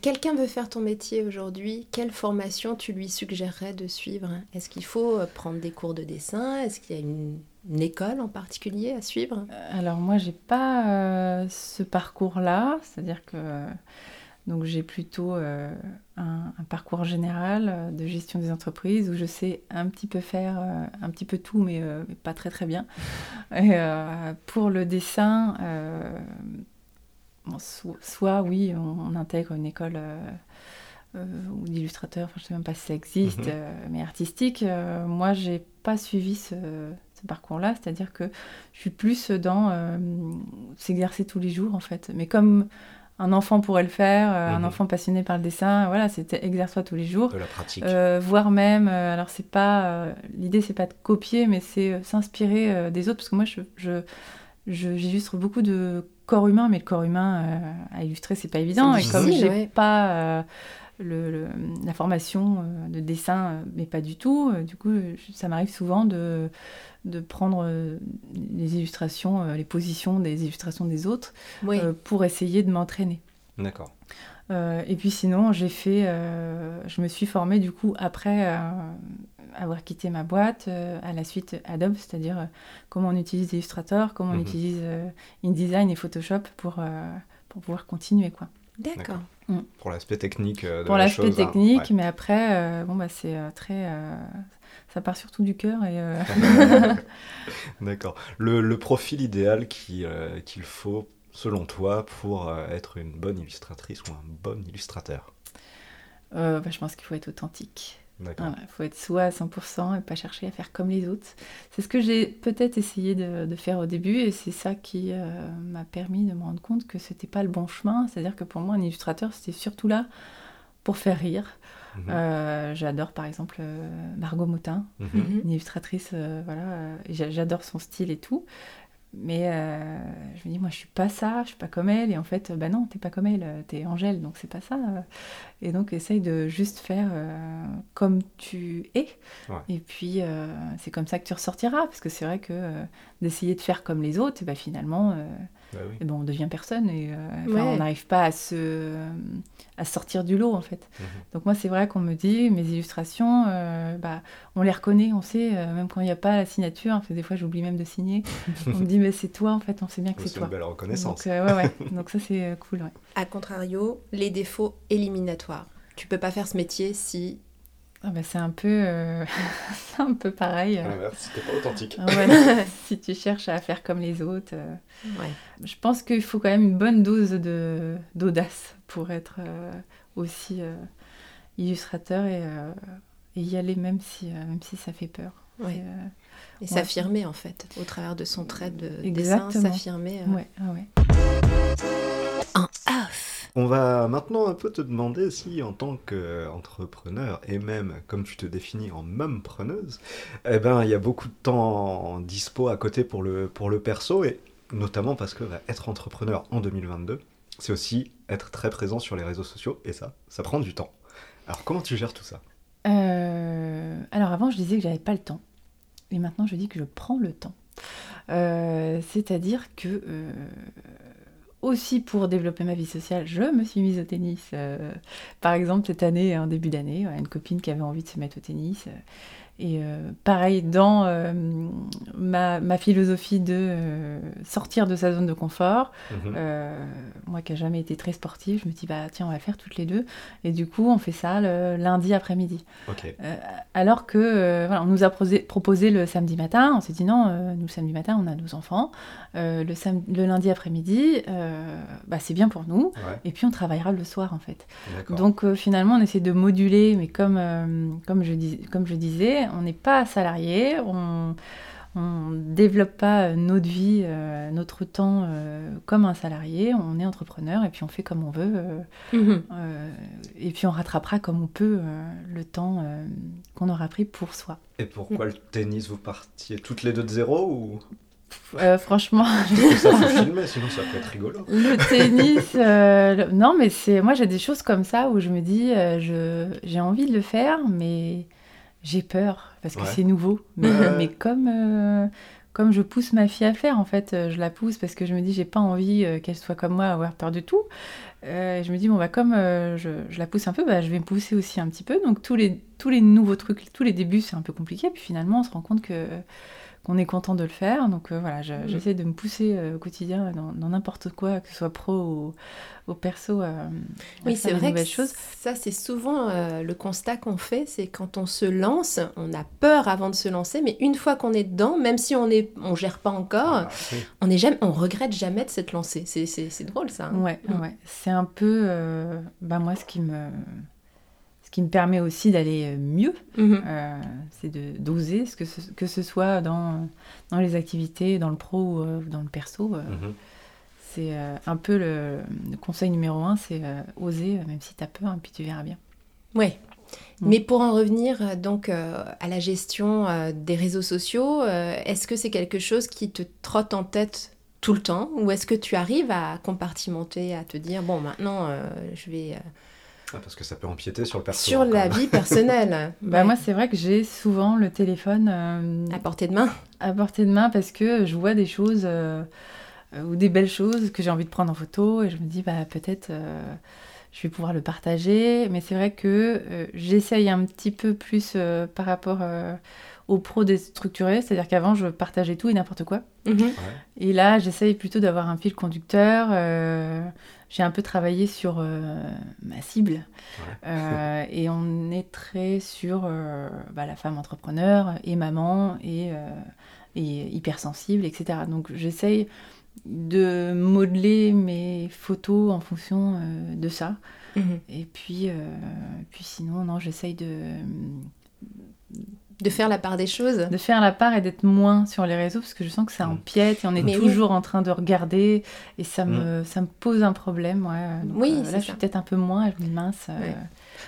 Quelqu'un veut faire ton métier aujourd'hui, quelle formation tu lui suggérerais de suivre? Est-ce qu'il faut euh, prendre des cours de dessin? Est-ce qu'il y a une, une école en particulier à suivre? Alors moi j'ai pas euh, ce parcours là, c'est-à-dire que donc j'ai plutôt euh, un, un parcours général euh, de gestion des entreprises où je sais un petit peu faire euh, un petit peu tout mais, euh, mais pas très très bien. Et, pour le dessin, bon, so- soit oui on, on intègre une école ou d'illustrateur, enfin, je sais même pas si ça existe, Mhm. mais artistique. moi j'ai pas suivi ce, ce parcours-là, c'est-à-dire que je suis plus dans s'exercer tous les jours en fait. Mais comme un enfant pourrait le faire, euh, un Mhm. enfant passionné par le dessin. Voilà, c'était exerce-toi tous les jours. De la pratique. Euh, voire même, euh, alors c'est pas, euh, l'idée c'est pas de copier, mais c'est euh, s'inspirer euh, des autres, parce que moi je, je, je- j'illustre beaucoup de corps humains, mais le corps humain euh, à illustrer c'est pas évident, et difficile, comme j'ai ouais. pas euh, le, le- la formation euh, de dessin, euh, mais pas du tout, euh, du coup ça m'arrive souvent de, de prendre les illustrations, les positions des illustrations des autres, Oui. euh, pour essayer de m'entraîner. D'accord. Euh, et puis sinon, j'ai fait, euh, je me suis formée du coup après euh, avoir quitté ma boîte, euh, à la suite Adobe, c'est-à-dire euh, comment on utilise Illustrator, comment Mhm. on utilise euh, InDesign et Photoshop pour, euh, pour pouvoir continuer quoi. D'accord. Pour l'aspect technique euh, de pour la l'aspect hein. technique, Ouais. mais après, euh, bon bah c'est euh, très, euh, ça part surtout du cœur et euh, D'accord. Le, le profil idéal qui, euh, qu'il faut, selon toi, pour euh, être une bonne illustratrice ou un bon illustrateur? Euh, bah, je pense qu'il faut être authentique. Il faut être soi à 100% et pas chercher à faire comme les autres. C'est ce que j'ai peut-être essayé de, de faire au début et c'est ça qui euh, m'a permis de me rendre compte que c'était pas le bon chemin. C'est-à-dire que pour moi, un illustrateur, c'était surtout là pour faire rire. Mhm. Euh, J'adore par exemple euh, Margot Motin, Mhm. Mhm. une illustratrice, euh, voilà, j'adore son style et tout. Mais euh, je me dis, moi, je suis pas ça, je suis pas comme elle. Et en fait, bah non, t'es pas comme elle, euh, t'es Angèle, donc c'est pas ça. euh. Et donc, essaye de juste faire euh, comme tu es. Ouais. Et puis, euh, c'est comme ça que tu ressortiras. Parce que c'est vrai que d'essayer de faire comme les autres, bah, finalement, Bah oui. ben, on devient personne. Et euh, Ouais. on n'arrive pas à se, à sortir du lot, en fait. Mhm. Donc moi, c'est vrai qu'on me dit, mes illustrations, euh, bah, on les reconnaît, on sait, euh, même quand il n'y a pas la signature, parce que des fois j'oublie même de signer, on me dit, mais c'est toi, en fait, on sait bien que C'est c'est une toi. belle reconnaissance. Donc, euh, ouais, ouais. Donc ça, c'est cool, ouais. A contrario, les défauts éliminatoires. Tu peux pas faire ce métier si. Ah bah, c'est un peu, euh, c'est un peu pareil. Euh. c'était pas authentique. Ah, voilà. si tu cherches à faire comme les autres, euh, Ouais. je pense qu'il faut quand même une bonne dose de d'audace pour être euh, aussi euh, illustrateur et, euh, et y aller même si, euh, même si ça fait peur. Ouais. Euh, Et s'affirmer en fait, au travers de son trait de dessin, s'affirmer. euh, Ouais, ah ouais. En off. On va maintenant un peu te demander si, en tant qu'entrepreneur, et même comme tu te définis en preneuse, eh ben, il y a beaucoup de temps dispo à côté pour le, pour perso, et notamment parce que bah, être entrepreneur en 2022, c'est aussi être très présent sur les réseaux sociaux, et ça, ça prend du temps. Alors comment tu gères tout ça? Euh, alors avant, je disais que j'avais pas le temps. Et maintenant, je dis que je prends le temps. Euh, C'est-à-dire que, euh, aussi pour développer ma vie sociale, je me suis mise au tennis. Euh, par exemple, cette année, en début d'année, une copine qui avait envie de se mettre au tennis. Et euh, pareil, dans euh, ma, ma philosophie de euh, sortir de sa zone de confort, Mhm. moi qui n'ai jamais été très sportive, je me dis, bah tiens, on va le faire toutes les deux. Et du coup, on fait ça le lundi après-midi. Alors que voilà, on nous a prosé- proposé le samedi matin, on s'est dit non, nous samedi matin on a nos enfants, le, sam- le lundi après-midi, bah, c'est bien pour nous, Ouais, et puis on travaillera le soir en fait. Donc finalement on essaie de moduler, mais comme, comme, je, dis, comme je disais, on n'est pas salarié, on on développe pas euh, notre vie, euh, notre temps euh, comme un salarié, on est entrepreneur et puis on fait comme on veut. euh, Mhm. euh, et puis on rattrapera comme on peut euh, le temps euh, qu'on aura pris pour soi. Et pourquoi le tennis, vous partiez toutes les deux de zéro ou? Euh, franchement, ça faut filmer, sinon ça peut être rigolo. le tennis, euh, le- non mais c'est moi j'ai des choses comme ça où je me dis euh, je j'ai envie de le faire mais j'ai peur parce que Ouais. c'est nouveau. Mais, Ouais. mais comme euh, comme je pousse ma fille à faire en fait, euh, je la pousse parce que je me dis j'ai pas envie euh, qu'elle soit comme moi avoir peur de tout. Euh, je me dis bon bah comme euh, je, je la pousse un peu, bah, je vais me pousser aussi un petit peu. Donc tous les tous les nouveaux trucs, tous les débuts c'est un peu compliqué. Puis finalement on se rend compte que qu'on est content de le faire. Donc euh, voilà, je- Mhm. j'essaie de me pousser euh, au quotidien dans n'importe quoi, que ce soit pro ou, ou perso. euh, à Oui, c'est vrai que choses. ça, c'est souvent euh, le constat qu'on fait, c'est quand on se lance, on a peur avant de se lancer, mais une fois qu'on est dedans, même si on est, on gère pas encore, Ah, oui. on est jamais, on regrette jamais de s'être lancé. C'est, drôle ça. hein. Ouais, Mm. ouais. C'est un peu, euh, bah moi, ce qui me, ce qui me permet aussi d'aller euh, mieux, Mhm. euh, c'est de d'oser, ce que ce, que ce soit dans dans les activités, dans le pro ou euh, dans le perso. euh, Mhm. c'est euh, un peu le, le conseil numéro un, c'est euh, oser, même si tu as peur, et puis tu verras bien. Oui. Mm. Mais pour en revenir donc euh, à la gestion euh, des réseaux sociaux, euh, est-ce que c'est quelque chose qui te trotte en tête tout le temps? Ou est-ce que tu arrives à compartimenter, à te dire bon maintenant euh, je vais euh, Ah, parce que ça peut empiéter sur le perso. sur hein, la vie personnelle Bah, Ouais. Moi, c'est vrai que j'ai souvent le téléphone euh, à portée de main à portée de main parce que je vois des choses euh, euh, ou des belles choses que j'ai envie de prendre en photo et je me dis bah peut-être euh, je vais pouvoir le partager mais c'est vrai que euh, j'essaye un petit peu plus euh, par rapport euh, aux pros déstructurés c'est-à-dire qu'avant je partageais tout et n'importe quoi Mhm. et là j'essaye plutôt d'avoir un fil conducteur euh, j'ai un peu travaillé sur euh, ma cible Euh, et on est très sur euh, bah, la femme entrepreneur et maman et, euh, et hypersensible, etc. Donc j'essaye de modeler mes photos en fonction euh, de ça. Mhm. Et puis, euh, puis sinon, non, j'essaye de, de faire la part des choses de faire la part et d'être moins sur les réseaux parce que je sens que ça Mm. empiète et on est Mais oui. toujours en train de regarder et ça, me, ça me pose un problème. Ouais. Donc, Oui, euh, là, je suis peut-être un peu moins, je me dis mince. euh, Ouais.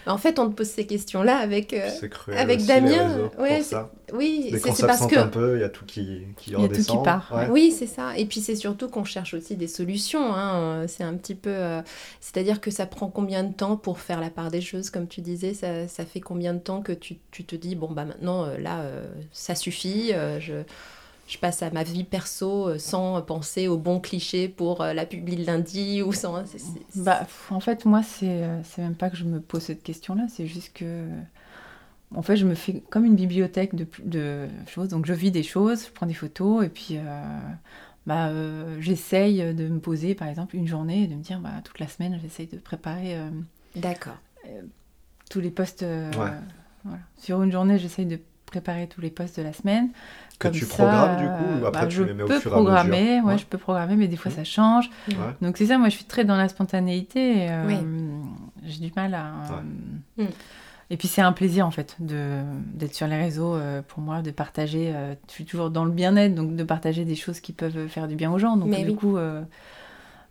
En fait, on te pose ces questions-là avec. euh, cruel avec Damien, ouais, ça. Oui, c'est parce que. un peu, il y a tout qui, qui Il y a tout qui redescend. part, Ouais. Oui, c'est ça. Et puis c'est surtout qu'on cherche aussi des solutions. hein. C'est un petit peu. euh, C'est-à-dire que ça prend combien de temps pour faire la part des choses, comme tu disais? Ça, ça fait combien de temps que tu, tu te dis, bon, bah maintenant, euh, là, euh, ça suffit. je, je passe à ma vie perso euh, sans penser aux bons clichés pour euh, la publie le lundi ou sans. Bah, en fait, moi, c'est euh, c'est même pas que je me pose cette question-là, c'est juste que. En fait, je me fais comme une bibliothèque de, de choses. Donc, je vis des choses, je prends des photos, et puis euh, bah, euh, j'essaye de me poser, par exemple, une journée et de me dire, bah, toute la semaine, j'essaye de préparer euh, D'accord. tous les postes. euh, Ouais. voilà. Sur une journée, j'essaye de préparer tous les postes de la semaine. Que Comme tu ça, programmes du coup ou euh, après bah, tu les mets au peux fur et à mesure? programmer, ouais, Ouais. je peux programmer, mais des fois Mhm. ça change. Ouais. Donc c'est ça, moi je suis très dans la spontanéité. et, euh, Oui. J'ai du mal à. Mm. Et puis c'est un plaisir en fait de d'être sur les réseaux euh, pour moi, de partager. euh, je suis toujours dans le bien-être, donc de partager des choses qui peuvent faire du bien aux gens. Donc Mais du oui. coup,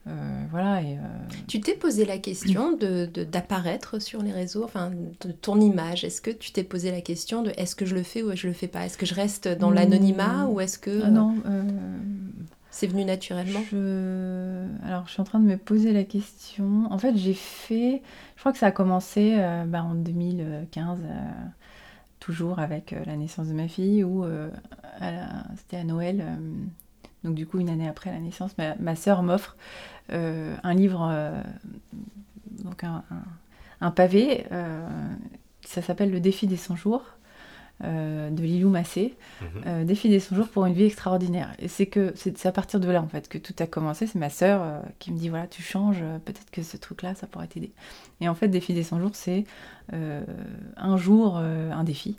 euh, euh, voilà. Et, euh, Tu t'es posé la question de d'apparaître sur les réseaux, enfin de ton image. Est-ce que tu t'es posé la question de est-ce que je le fais ou je le fais pas? Est-ce que je reste dans Mm. l'anonymat ou est-ce que ah non. euh, c'est venu naturellement? Je... Alors, je suis en train de me poser la question. En fait, j'ai fait. Je crois que ça a commencé bah, en 2015, euh, toujours avec la naissance de ma fille, ou euh, c'était à Noël. euh, donc, du coup, une année après la naissance, ma, sœur m'offre euh, un livre, euh, donc un pavé. euh, ça s'appelle Le défi des 100 jours. Euh, de Lilou Massé, Mhm. euh, Défi des 100 jours pour une vie extraordinaire. Et c'est que c'est à partir de là en fait que tout a commencé. C'est ma sœur euh, qui me dit voilà tu changes, euh, peut-être que ce truc-là ça pourrait t'aider. Et en fait Défi des 100 jours c'est euh, un jour euh, un défi.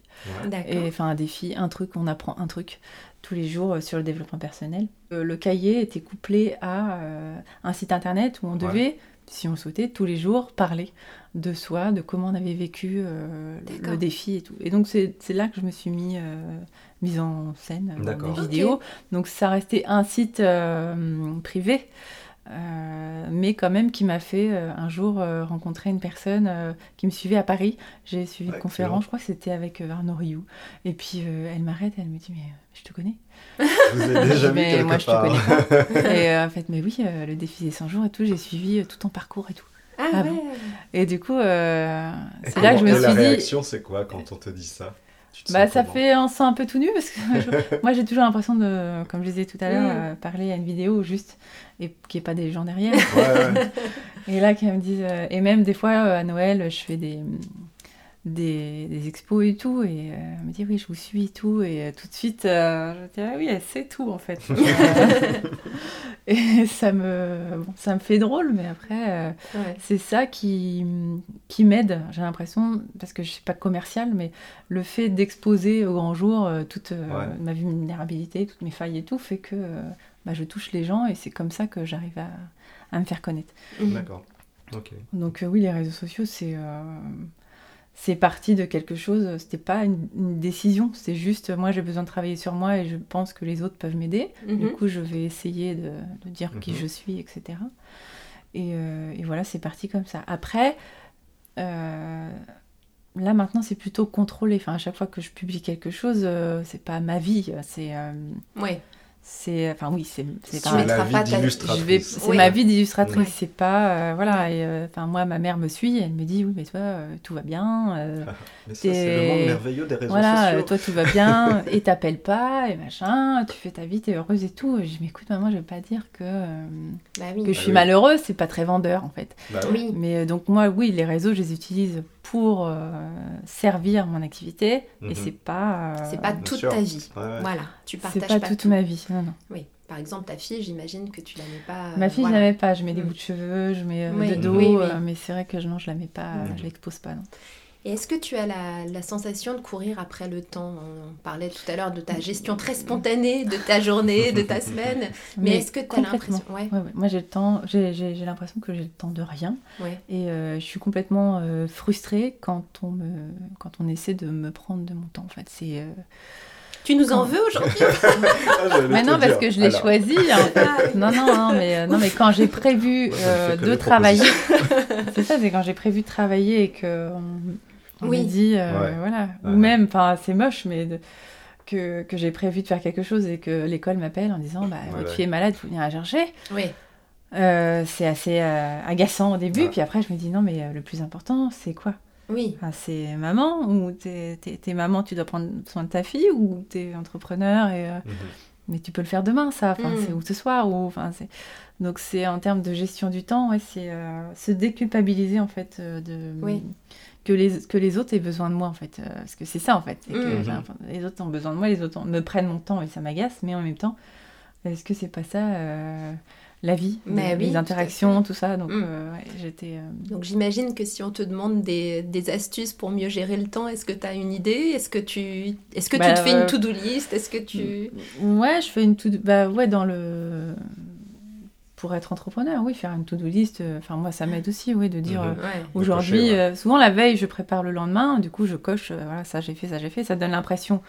Ouais. Enfin un défi, un truc, on apprend un truc tous les jours euh, sur le développement personnel. Euh, le cahier était couplé à euh, un site internet où on Ouais. devait, si on souhaitait, tous les jours parler de soi, de comment on avait vécu euh, le défi et tout. Et donc c'est là que je me suis mis, euh, mise en scène dans D'accord. des vidéos. Donc ça restait un site euh, privé. Euh, mais quand même qui m'a fait euh, un jour euh, rencontrer une personne euh, qui me suivait à Paris. J'ai suivi Ouais, une conférence, je crois que c'était avec euh, Arnaud Rioux. Et puis euh, elle m'arrête, elle me dit mais euh, je te connais. Je vous ai déjà vu mais quelque moi je te part. connais pas. et euh, en fait mais oui, euh, le défi des 100 jours et tout, j'ai suivi euh, tout ton parcours et tout. Ah, Ah ouais. bon? Et du coup, euh, Et c'est là que je me et suis la dit. réaction, c'est quoi quand on te dit ça? Bah, ça fait un sent un peu tout nu parce que je- moi j'ai toujours l'impression de, comme je disais tout à l'heure, Mm. euh, parler à une vidéo juste et qu'il n'y ait pas des gens derrière. Ouais, ouais. et là, qu'elle me dise. euh, et même des fois euh, à Noël, je fais des, des, des expos et tout. Et euh, elle me dit oui, je vous suis et tout. Et euh, tout de suite, euh, je dis ah oui, elle sait tout en fait. et ça me, bon, ça me fait drôle, mais après. euh, Ouais. c'est ça qui, qui m'aide, j'ai l'impression, parce que je ne suis pas commerciale, mais le fait d'exposer au grand jour euh, toute euh, Ouais. ma vulnérabilité, toutes mes failles et tout, fait que euh, bah, je touche les gens et c'est comme ça que j'arrive à, à me faire connaître. Mhm. D'accord. Ok. Donc euh, oui, les réseaux sociaux, c'est euh, c'est parti de quelque chose, c'était pas une, une décision, c'est juste moi j'ai besoin de travailler sur moi et je pense que les autres peuvent m'aider. Du Mhm. coup, je vais essayer de, de dire qui Mhm. je suis, etc. Et, euh, et voilà, c'est parti comme ça. Après, euh, là maintenant, c'est plutôt contrôlé. Enfin, à chaque fois que je publie quelque chose, euh, c'est pas ma vie, c'est, euh, Ouais. C'est, enfin oui, c'est, c'est Tu pas. mettras la vie pas ta- d'illustratrice. Je vais, c'est Oui. ma vie d'illustratrice, c'est pas, euh, voilà. Et euh, enfin, moi, ma mère me suit, elle me dit oui, mais toi, euh, tout va bien. euh, Mais ça, c'est le monde merveilleux des réseaux voilà, sociaux. toi tout va bien, et t'appelles pas, et machin, tu fais ta vie, t'es heureuse et tout. Et je dis, mais écoute, maman, je vais pas dire que, euh, Bah oui. que je Ah suis oui. malheureuse, c'est pas très vendeur en fait. Bah oui. Oui. Mais donc, moi, oui, les réseaux, je les utilise pour euh, servir mon activité, Mhm. et c'est pas. euh, C'est pas toute ta vie. Ouais, ouais. Voilà. Tu c'est partages pas pas, toute tout. ma vie. Non, non. Oui. Par exemple, ta fille, j'imagine que tu la mets pas. Ma fille, voilà. je la mets pas, je mets des Mm. bouts de cheveux, je mets euh, Oui, de dos, oui, oui. euh, mais c'est vrai que je- non, je la mets pas, Mhm. je l'expose pas. Non. Et est-ce que tu as la, la sensation de courir après le temps? On parlait tout à l'heure de ta gestion très spontanée de ta journée, de ta semaine. Mais, est-ce que tu as l'impression? Ouais, Ouais, ouais. Moi, j'ai le temps, j'ai, j'ai- j'ai l'impression que j'ai le temps de rien. ouais. Et euh, je suis complètement euh, frustrée quand on, me, quand on essaie de me prendre de mon temps. En fait, c'est. euh, Tu nous en veux aujourd'hui? Ah, Mais non, parce dire. que je l'ai Alors, choisi. en. Non, non, non, mais, euh, non, mais quand j'ai prévu euh, de travailler, c'est ça, c'est quand j'ai prévu de travailler et que on, on Oui. dit, euh, Ouais. voilà, Ouais. ou même, enfin, c'est moche, mais de- que, que j'ai prévu de faire quelque chose et que l'école m'appelle en disant, bah, fille est malade, il faut venir la chercher. Oui. Euh, c'est assez euh, agaçant au début, Ouais. puis après je me dis non mais euh, le plus important c'est quoi? Oui. Enfin, C'est maman ou t'es, maman, tu dois prendre soin de ta fille ou t'es entrepreneur et euh, Mhm. Mais tu peux le faire demain ça, enfin, Mm. c'est, ou ce soir ou enfin c'est donc c'est en termes de gestion du temps, ouais, c'est euh, se déculpabiliser en fait euh, de Oui. que les que les autres aient besoin de moi en fait, euh, parce que c'est ça en fait, que l'impression- les autres ont besoin de moi, les autres ont- me prennent mon temps et ça m'agace, mais en même temps est-ce que c'est pas ça la vie, Mais les oui, interactions, tout, ça. Donc Mm. euh, ouais, j'étais. euh, Donc j'imagine que si on te demande des, des astuces pour mieux gérer le temps, est-ce que tu as une idée? Est-ce que tu est-ce que Bah, tu te fais euh, une to-do list? Est-ce que tu Ouais, je fais une to bah ouais dans le pour être entrepreneur, oui, faire une to-do list. euh, Enfin moi ça m'aide aussi, oui, de dire Mhm. euh, Ouais. aujourd'hui. ouais. euh, souvent la veille, je prépare le lendemain. Du coup, je coche. euh, voilà, ça j'ai fait, ça j'ai fait. Ça donne l'impression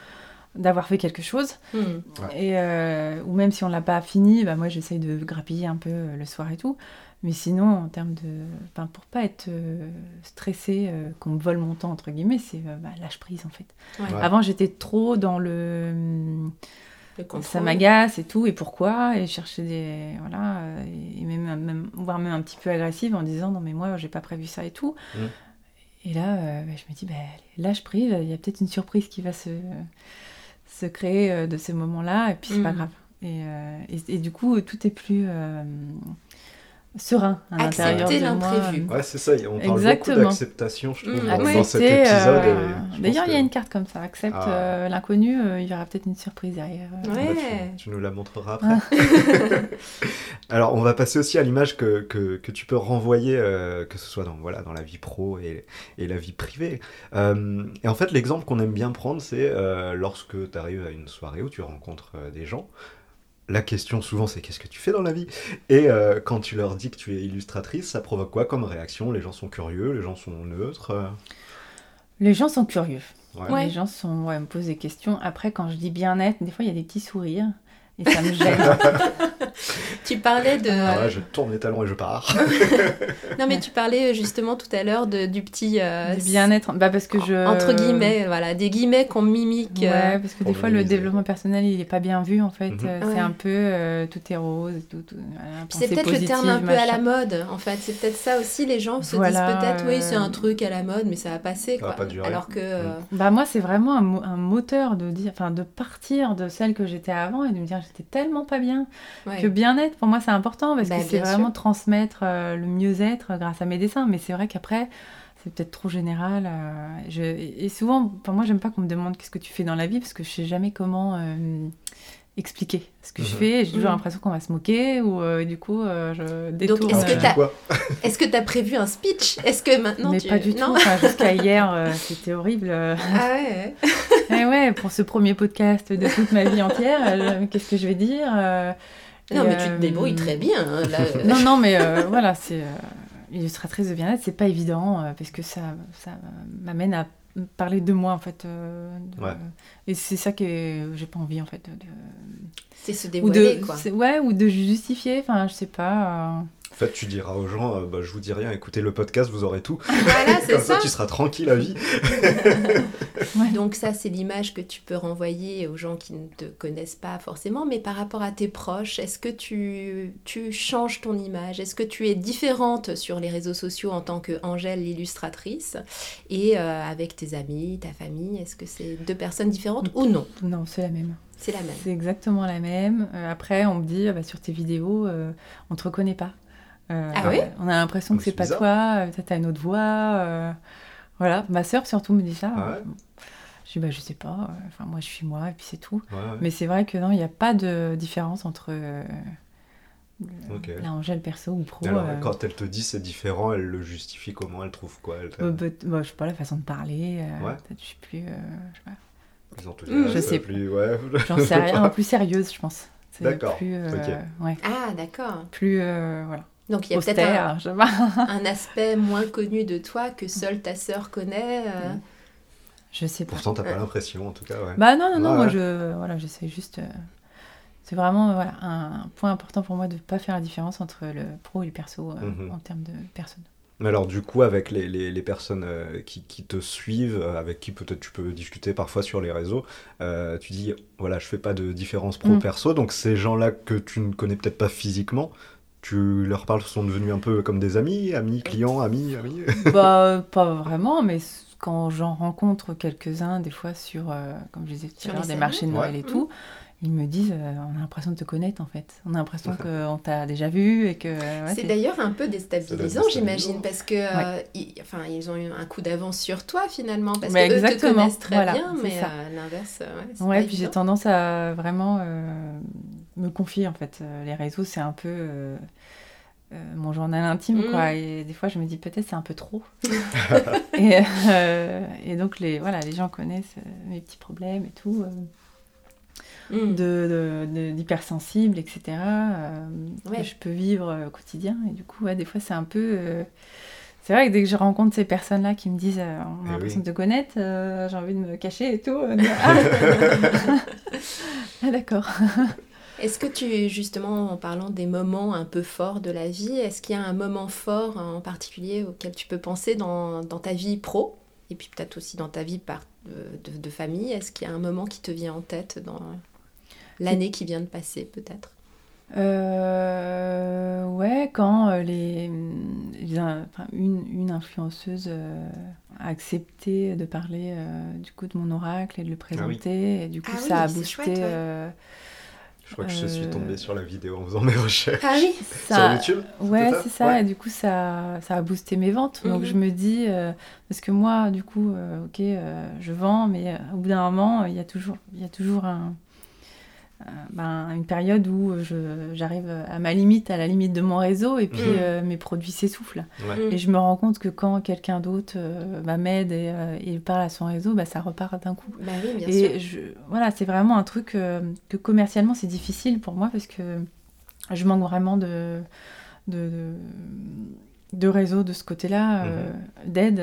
d'avoir fait quelque chose. Hmm. Et euh, ou même si on l'a pas fini, bah moi j'essaye de grappiller un peu euh, le soir et tout. Mais sinon, en termes de, enfin pour pas être euh, stressée, euh, qu'on me vole mon temps entre guillemets, c'est euh, bah, lâche prise en fait. Ouais. Ouais. Avant j'étais trop dans le Le ça m'agace et tout, et pourquoi? Et chercher des. Voilà, et même, même, voire même un petit peu agressive en disant non, mais moi, j'ai pas prévu ça et tout. Mm. Et là, euh, bah, je me dis, bah, lâche prise, il y a peut-être une surprise qui va se, se créer euh, de ces moments-là, et puis c'est pas Mm. grave. Et, euh, et, et du coup, tout est plus euh, serein à l'intérieur Accepter de moi. l'imprévu. Ouais, c'est ça. On parle beaucoup Exactement. d'acceptation, je trouve, Mm, dans, ouais. dans cet Accepter, épisode. euh, D'ailleurs, il y a une carte comme ça. Accepte Ah. euh, l'inconnu, euh, il y aura peut-être une surprise derrière. Ouais. Bah, tu, tu nous la montreras après. Alors, on va passer aussi à l'image que, que, que tu peux renvoyer, euh, que ce soit dans, voilà, dans la vie pro et, et la vie privée. Euh, et en fait, l'exemple qu'on aime bien prendre, c'est euh, lorsque tu arrives à une soirée où tu rencontres euh, des gens. La question souvent c'est qu'est-ce que tu fais dans la vie? Et euh, quand tu leur dis que tu es illustratrice, ça provoque quoi comme réaction? Les gens sont curieux, les gens sont neutres euh, Les gens sont curieux. ouais. Ouais. Les gens sont, ouais, me posent des questions. Après, quand je dis bien-être, des fois, il y a des petits sourires. Et ça me gêne. Tu parlais de Ah ouais, je tourne les talons et je pars. Non mais tu parlais justement tout à l'heure de, du petit euh, du bien-être. Bah, parce que je... entre guillemets, voilà, des guillemets qu'on mimique. euh, Ouais, parce que des fois, le développement personnel, il est pas bien vu, en fait. Mhm. Euh, Ouais. C'est un peu euh, tout est rose, et tout... tout voilà, c'est peut-être le terme un peu à la mode, en fait. C'est peut-être ça aussi, les gens se Voilà, disent peut-être, oui, c'est euh, un truc à la mode, mais ça va passer, Ça va pas durer. Alors que... euh, Bah moi c'est vraiment un, mo- un moteur de dire, enfin de partir de celle que j'étais avant et de me dire j'étais tellement pas bien ouais. que bien-être pour moi c'est important parce Bah, que c'est vraiment sûr. transmettre euh, le mieux-être euh, grâce à mes dessins mais c'est vrai qu'après c'est peut-être trop général euh, je- et souvent enfin, moi j'aime pas qu'on me demande qu'est-ce que tu fais dans la vie parce que je sais jamais comment expliquer ce que je Mhm. fais j'ai toujours Mhm. l'impression qu'on va se moquer ou euh, du coup euh, je détourne est-ce que euh, t'as- Quoi Est-ce que tu as prévu un speech? Est-ce que maintenant mais tu... pas du tout non Enfin, jusqu'à hier euh, c'était horrible. Ah ouais, ouais. Eh ouais, pour ce premier podcast de toute ma vie entière, euh, qu'est-ce que je vais dire euh, Non, et, mais tu te débrouilles très bien. hein, là. Non, non, mais euh, voilà, c'est. euh, illustratrice de bien-être, c'est pas évident euh, parce que ça, ça m'amène à parler de moi en fait. euh, de- Ouais. Et c'est ça que j'ai pas envie en fait. De, de- C'est se Ou dévoiler, de, quoi. ouais, ou de justifier. Enfin, je sais pas. En fait, tu diras aux gens, euh, bah, je vous dis rien, écoutez le podcast, vous aurez tout. Voilà, c'est Comme ça, ça. tu seras tranquille à vie. Donc ça, c'est l'image que tu peux renvoyer aux gens qui ne te connaissent pas forcément, mais par rapport à tes proches, est-ce que tu, tu changes ton image? Est-ce que tu es différente sur les réseaux sociaux en tant que Angèle l'illustratrice? Et euh, avec tes amis, ta famille Est-ce que c'est deux personnes différentes ou non? Non, c'est la même. C'est la même. C'est exactement la même. Euh, après, on me dit ah bah, sur tes vidéos, euh, on te reconnaît pas. Euh, Ah oui On a l'impression Ah, que c'est pas bizarre. toi, euh, t'as une autre voix. euh, voilà, ma sœur surtout me dit ça. Ah ouais Je dis bah je sais pas. Enfin moi je suis moi et puis c'est tout. Ouais, ouais. Mais c'est vrai que non, il n'y a pas de différence entre euh, la Angèle perso ou pro. Alors, euh, quand elle te dit c'est différent, elle le justifie comment Elle trouve quoi elle euh, bah, t- bah, je sais pas la façon de parler. euh, Ouais. Peut-être je suis plus. euh, je sais pas. Mm. Je sais plus. Ouais. J'en sais rien, plus sérieuse je pense. D'accord, Plus, euh, Ah, d'accord. plus euh, voilà. Donc il y a peut-être un, je sais aspect moins connu de toi que seule ta sœur connaît. euh. Je sais pas. Pourtant, t'as pas l'impression, en tout cas, ouais. Bah non, non, non, Ouais, moi ouais. je voilà, j'essaie juste. euh, c'est vraiment voilà, un point important pour moi de ne pas faire la différence entre le pro et le perso euh, Mhm. en termes de personnes. Mais alors, du coup, avec les, les, les personnes euh, qui, qui te suivent, euh, avec qui peut-être tu peux discuter parfois sur les réseaux, euh, tu dis, voilà, je fais pas de différence Mm. pro-perso, donc ces gens-là que tu ne connais peut-être pas physiquement, tu leur parles, sont devenus un peu comme des amis, amis, clients, amis, amis bah pas vraiment, mais quand j'en rencontre quelques-uns, des fois sur, euh, comme je disais tout Sur à l'heure, des salons marchés de Noël Ouais. et tout, ils me disent, euh, on a l'impression de te connaître en fait. On a l'impression qu'on t'a déjà vu et que. ouais, c'est d'ailleurs un peu déstabilisant, j'imagine, parce que euh, ils, enfin, ils ont eu un coup d'avance sur toi finalement, parce Mais que eux te connaissent très voilà, bien, mais euh, l'inverse, euh, ouais, Ouais, pas puis j'ai tendance à vraiment euh, me confier en fait. Euh, Les réseaux, c'est un peu euh, euh, mon journal intime, Mm. quoi. Et des fois, je me dis peut-être c'est un peu trop. et, euh, et donc, les, voilà, les gens connaissent euh, mes petits problèmes et tout, euh, Mm. de, de- de- d'hypersensible, etc. euh, Ouais. Que je peux vivre au quotidien. Et du coup, ouais, des fois, c'est un peu. euh, c'est vrai que dès que je rencontre ces personnes-là qui me disent euh, on a Eh l'impression oui. de te connaître, euh, j'ai envie de me cacher et tout. euh, ah, Ah, d'accord. Est-ce que tu, justement, en parlant des moments un peu forts de la vie, est-ce qu'il y a un moment fort en particulier auquel tu peux penser dans, dans ta vie pro et puis peut-être aussi dans ta vie par, de, de- de famille? Est-ce qu'il y a un moment qui te vient en tête dans l'année qui vient de passer, peut-être? Euh, ouais, quand euh, les, les in- enfin, une, une influenceuse euh, a accepté de parler euh, du coup de mon oracle et de le présenter, et du coup Ah oui, ça a boosté. chouette, ouais. Euh, Je crois que je suis Euh, tombé sur la vidéo en faisant mes recherches. Ah oui ça, Sur YouTube Ouais, c'est ça, Ouais. et du coup ça, ça a boosté mes ventes. Donc Mhm. je me dis, euh, parce que moi, du coup, euh, ok, euh, je vends, mais euh, au bout d'un moment, il y a toujours, il y a toujours un- ben, une période où je, j'arrive à ma limite, à la limite de mon réseau, et puis euh, mes produits s'essoufflent. Ouais. Mm. Et je me rends compte que quand quelqu'un d'autre euh, bah, m'aide et, euh, et parle à son réseau, bah, ça repart d'un coup. Bah oui, bien Et sûr. je, voilà, c'est vraiment un truc euh, que commercialement c'est difficile pour moi parce que je manque vraiment de, de, de, de réseau de ce côté-là, euh, d'aide.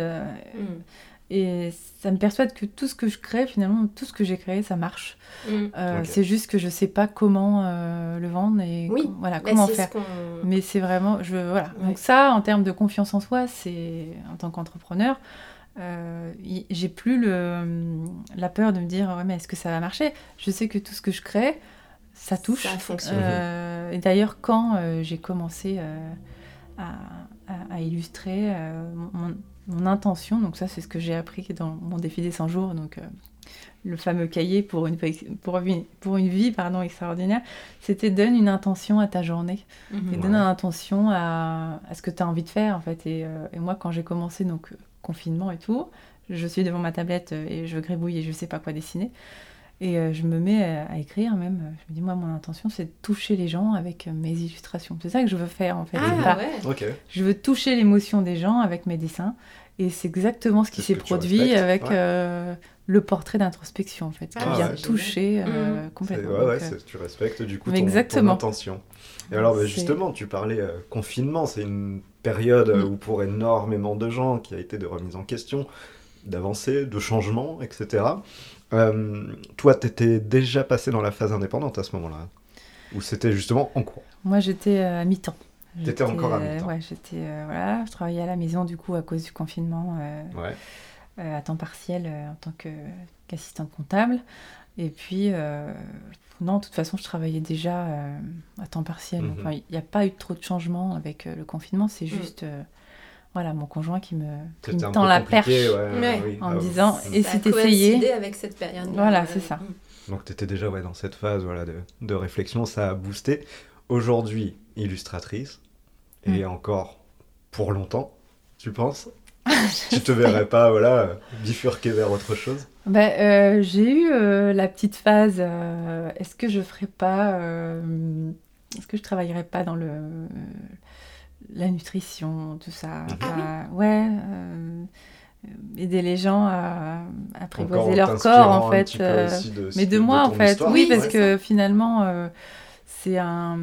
Et ça me persuade que tout ce que je crée, finalement, tout ce que j'ai créé, ça marche. Mm. Euh. C'est juste que je sais pas comment euh, le vendre et Oui, com- voilà, Bah, comment faire. ce Mais c'est vraiment, je voilà. Ouais. Donc ça, en termes de confiance en soi, c'est en tant qu'entrepreneur, euh, j'ai plus le, la peur de me dire ouais mais est-ce que ça va marcher? Je sais que tout ce que je crée, ça touche. Ça fonctionne. Euh, et d'ailleurs, quand euh, j'ai commencé euh, à, à- à illustrer euh, mon, mon intention, donc ça c'est ce que j'ai appris dans mon défi des 100 jours, donc euh, le fameux cahier pour une, pour une, pour une vie pardon, extraordinaire, c'était donne une intention à ta journée et Mhm. donne une intention à, à ce que tu as envie de faire en fait. Et, euh, et moi quand j'ai commencé donc confinement et tout, je suis devant ma tablette et je gribouille et je sais pas quoi dessiner. Et euh, je me mets à, à écrire même. Je me dis moi mon intention c'est de toucher les gens avec euh, mes illustrations. C'est ça que je veux faire en fait. Ah ouais Ok. Je veux toucher l'émotion des gens avec mes dessins. Et c'est exactement ce qui s'est produit respectes, avec ouais. euh, le portrait d'introspection en fait, qui Ah vient ouais, toucher euh. C'est- complètement. Ouais, Donc, ouais, c'est- tu respectes du coup ton, ton exactement. intention. Et alors, bah, justement, tu parlais euh, confinement, c'est une période Mm. où pour énormément de gens qui a été de remise en question, d'avancée, de changement, etc. Euh, toi, t'étais déjà passé dans la phase indépendante à ce moment-là Ou c'était justement en cours Moi, j'étais euh, à mi-temps. T'étais encore à euh, mi-temps. Ouais, j'étais. euh, voilà, je travaillais à la maison du coup à cause du confinement euh, Ouais. euh, à temps partiel euh, en tant qu'assistante comptable. Et puis, euh, non, de toute façon, je travaillais déjà euh, à temps partiel. Mhm. Enfin, il n'y a pas eu trop de changement avec euh, le confinement. C'est juste, euh, voilà, mon conjoint qui me, qui me tend la perche compliqué, ouais, Ouais. oui. en Ah, me disant mm. et si t'essayais avec cette période. Voilà, c'est ça. Donc tu étais déjà ouais, dans cette phase voilà, de, de réflexion, ça a boosté. Aujourd'hui, illustratrice, et encore pour longtemps, tu penses? Tu te verrais pas voilà, bifurquer vers autre chose? Ben, euh, j'ai eu euh, la petite phase. euh, est-ce que je ferais pas. euh, est-ce que je travaillerais pas dans le la nutrition, tout ça. Mhm. Enfin, ouais. euh, aider les gens à apprivoiser leur corps, en un fait. petit peu euh, aussi de- mais de moi, en fait. histoire. Oui, parce que finalement, euh, c'est un,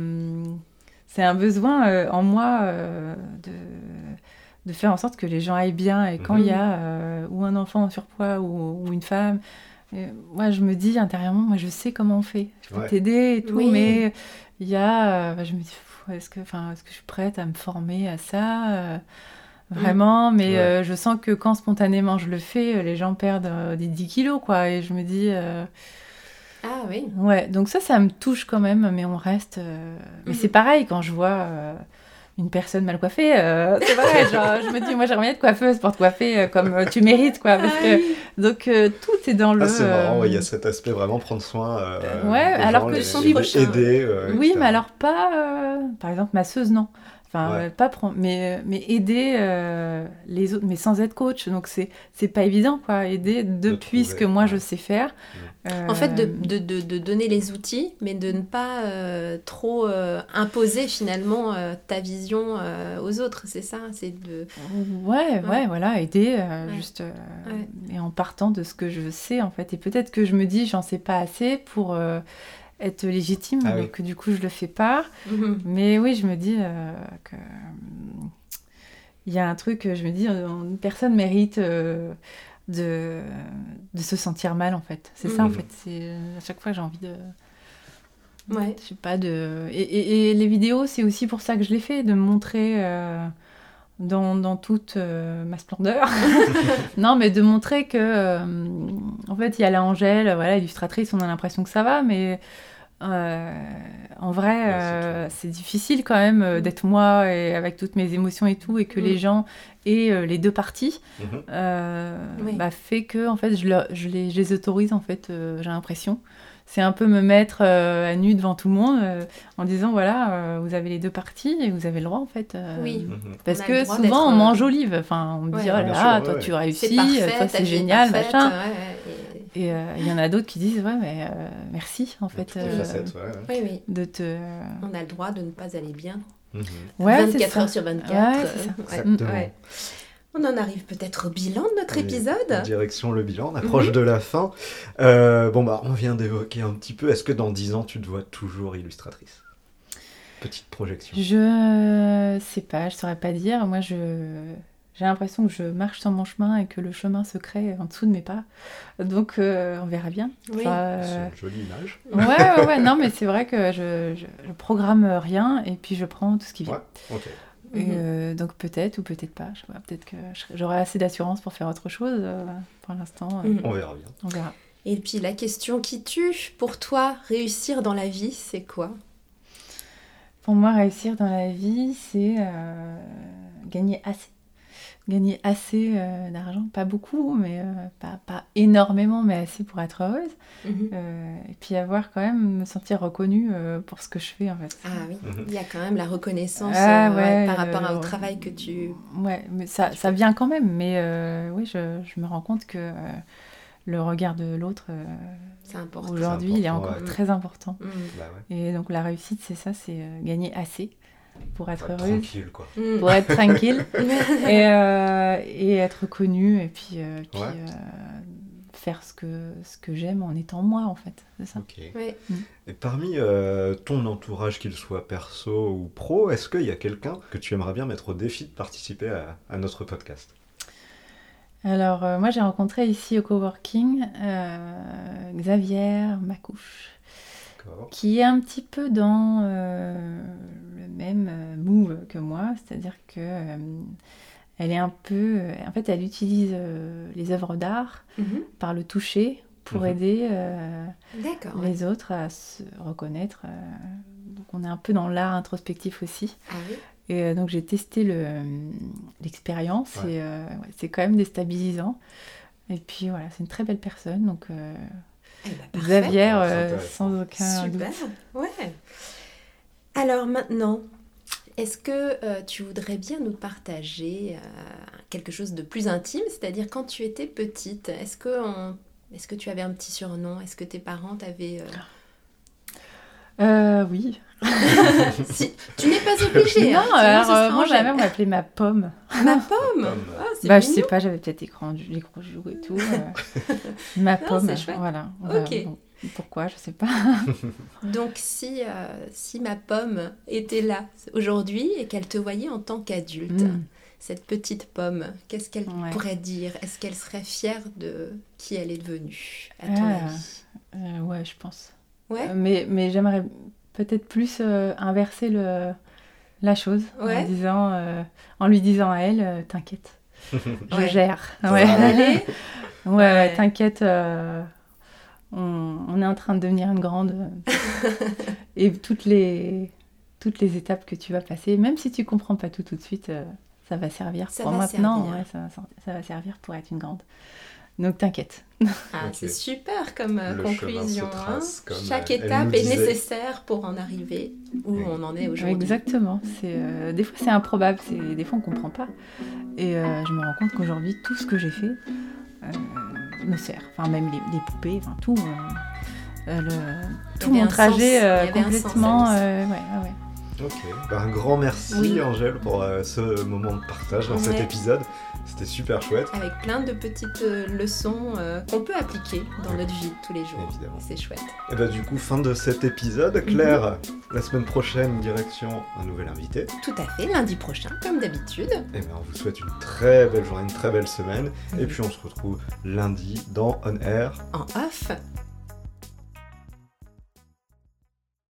c'est un besoin euh, en moi euh, de, de faire en sorte que les gens aillent bien. Et quand Mhm. il y a euh, ou un enfant en surpoids ou, ou une femme, euh, moi, je me dis intérieurement, moi, je sais comment on fait. Je peux Ouais. t'aider et tout, Oui. mais il y a, euh, bah, je me dis, est-ce que, enfin, est-ce que je suis prête à me former à ça euh, Vraiment, mais Ouais. euh, je sens que quand spontanément je le fais, euh, les gens perdent euh, des 10 kilos, quoi. Et je me dis, euh, Ah oui. Ouais, donc ça, ça me touche quand même, mais on reste. euh, Mais Mhm. c'est pareil quand je vois euh, une personne mal coiffée. euh, c'est pareil, genre, je me dis, moi j'aimerais bien être coiffeuse pour te coiffer euh, comme euh, tu mérites, quoi. Parce que, donc euh, tout est dans le. Ah, c'est marrant, ouais, il y a cet aspect vraiment prendre soin. euh, Ouais, alors gens, que les- prochain. aider. euh, Oui, etc. mais alors pas, euh, par exemple, masseuse, non. Enfin, Ouais. euh, pas prendre, mais, mais aider euh, les autres, mais sans être coach. Donc c'est c'est pas évident, quoi. Aider depuis ce que moi ouais. je sais faire. En fait, de, Euh, de, de, de donner les outils, mais de ne pas euh, trop euh, imposer finalement euh, ta vision euh, aux autres, c'est ça? C'est de... Ouais, ouais, Ouais. voilà, aider, euh, Ouais. juste, euh, Ouais. et en partant de ce que je sais, en fait. Et peut-être que je me dis, j'en sais pas assez pour euh, être légitime, Ah oui. donc du coup, je le fais pas. Mais oui, je me dis euh, que... Il y a un truc, je me dis, euh, une personne mérite euh, de, de se sentir mal, en fait. C'est ça, en Mhm. fait. C'est euh, à chaque fois, j'ai envie de... Ouais. Je sais pas, de... Et, et- et les vidéos, c'est aussi pour ça que je les fais, de montrer euh, dans, dans toute euh, ma splendeur. non, mais de montrer que, euh, en fait, il y a la Angèle, voilà, illustratrice, on a l'impression que ça va, mais euh, en vrai, Ouais, c'est euh, difficile quand même euh, d'être moi et avec toutes mes émotions et tout, et que Mm. les gens aient euh, les deux parties, Oui. bah, fait que, en fait, je, les, je les autorise, en fait, euh, j'ai l'impression c'est un peu me mettre euh, à nu devant tout le monde euh, en disant voilà, euh, vous avez les deux parties et vous avez le droit en fait. euh, Oui. Mhm. Parce que souvent on euh, m'enjolive. Enfin, on me Ouais. dit oh Ah, là bien là, sûr, ouais, toi ouais. tu réussis, parfait, toi c'est génial, parfaite, machin. ouais, ouais, Et euh, il y en a d'autres qui disent ouais, mais euh, merci en fait euh, facettes, ouais, ouais. Oui, oui. de te. On a le droit de ne pas aller bien. Mhm. Ouais, c'est 24 ça. heures sur 24. Ouais, c'est ça. euh, Exactement. ouais. On en arrive peut-être au bilan de notre Allez, épisode. Direction le bilan, on Mhm. approche de la fin. Euh, bon, bah, on vient d'évoquer un petit peu. Est-ce que dans 10 ans, tu te vois toujours illustratrice? Petite projection. Je sais pas, je saurais pas dire. Moi, je j'ai l'impression que je marche sur mon chemin et que le chemin se crée en dessous de mes pas. Donc, euh, on verra bien. Oui. Enfin, C'est euh, une jolie image. Ouais, ouais, ouais, non, mais c'est vrai que je, je, je programme rien et puis je prends tout ce qui vient. Ouais, ok. Et, Mhm. euh, donc peut-être ou peut-être pas. Je sais pas, peut-être que j'aurai assez d'assurance pour faire autre chose. euh, pour l'instant, euh, Mhm. On verra bien. on verra. Et puis la question qui tue, pour toi, réussir dans la vie, c'est quoi? Pour moi, réussir dans la vie, c'est euh, gagner assez. Gagner assez euh, d'argent, pas beaucoup, mais euh, pas, pas énormément, mais assez pour être heureuse. Mhm. Euh, et puis avoir quand même, me sentir reconnue euh, pour ce que je fais en fait. Ah oui, Mhm. il y a quand même la reconnaissance Ah euh, ouais, ouais, par rapport euh, au travail que tu... Ouais, mais ça, ça vient quand même. Mais euh, oui, je, je me rends compte que euh, le regard de l'autre, euh, aujourd'hui, il est encore ouais. très important. Mhm. Bah ouais. Et donc la réussite, c'est ça, c'est euh, gagner assez pour être être heureuse, tranquille, quoi. Mhm. pour être tranquille et, euh, et être connue et puis, euh, puis, Ouais. euh, faire ce que, ce que j'aime en étant moi, en fait. C'est ça. Ok. Ouais. Et parmi euh, ton entourage, qu'il soit perso ou pro, est-ce qu'il y a quelqu'un que tu aimerais bien mettre au défi de participer à, à notre podcast? Alors, euh, moi, j'ai rencontré ici au coworking euh, Xavier Macouche. Qui est un petit peu dans euh, le même euh, move que moi, c'est-à-dire que euh, elle est un peu, en fait, elle utilise euh, les œuvres d'art Mhm. par le toucher pour Mhm. aider euh, ouais. les autres à se reconnaître. euh. donc, on est un peu dans l'art introspectif aussi. Ah oui. Et donc j'ai testé le, l'expérience Ouais. et euh, ouais, c'est quand même déstabilisant. Et puis voilà, c'est une très belle personne. Donc euh, Eh ben. Xavier, euh, sans aucun Super. doute. Ouais. Alors maintenant, est-ce que euh, tu voudrais bien nous partager euh, quelque chose de plus intime, c'est-à-dire quand tu étais petite, est-ce que on- est-ce que tu avais un petit surnom? Est-ce que tes parents t'avaient euh, oui. Si, tu n'es pas obligée. hein, non, sinon alors euh, moi j'avais m'appelait ma pomme. Ma pomme. Ah, Bah je sais pas, j'avais peut-être écran jour et tout. euh, ma Non, pomme, voilà. Ok. bon, pourquoi, je sais pas. Donc si, euh, si ma pomme était là aujourd'hui et qu'elle te voyait en tant qu'adulte, Mm. cette petite pomme, qu'est-ce qu'elle Ouais. pourrait dire? Est-ce qu'elle serait fière de qui elle est devenue, à ton Ah. avis? Euh, ouais, je pense. Ouais Euh, mais mais j'aimerais peut-être plus euh, inverser le, la chose Ouais. en, disant, euh, en lui disant à elle, euh, t'inquiète, je Ouais. gère. Ouais, ouais, ouais, t'inquiète, euh, on, on est en train de devenir une grande. euh, et toutes les, toutes les étapes que tu vas passer, même si tu comprends pas tout tout de suite, euh, ça va servir Ça pour va maintenant. servir. ouais, ça, va, ça va servir pour être une grande. Donc t'inquiète. Ah. C'est super comme euh, conclusion. trace, hein. comme, Chaque euh, elle étape est disait. nécessaire pour en arriver où Oui. on en est aujourd'hui. Exactement. C'est euh, des fois c'est improbable, c'est des fois on comprend pas. Et euh, je me rends compte qu'aujourd'hui tout ce que j'ai fait euh, me sert. Enfin même les, les poupées, enfin tout. le- tout mon un trajet euh, complètement. Ouais, ouais. Ok, bah, un grand merci Oui. Angèle pour euh, ce moment de partage dans cet épisode. C'était super chouette. Avec plein de petites euh, leçons euh, qu'on peut appliquer dans Oui. notre vie tous les jours. Évidemment. C'est chouette. Et bah du coup, fin de cet épisode. Claire, la semaine prochaine, direction un nouvel invité. Tout à fait, lundi prochain, comme d'habitude. Et ben on vous souhaite une très belle journée, une très belle semaine. Et puis on se retrouve lundi dans On Air. En off,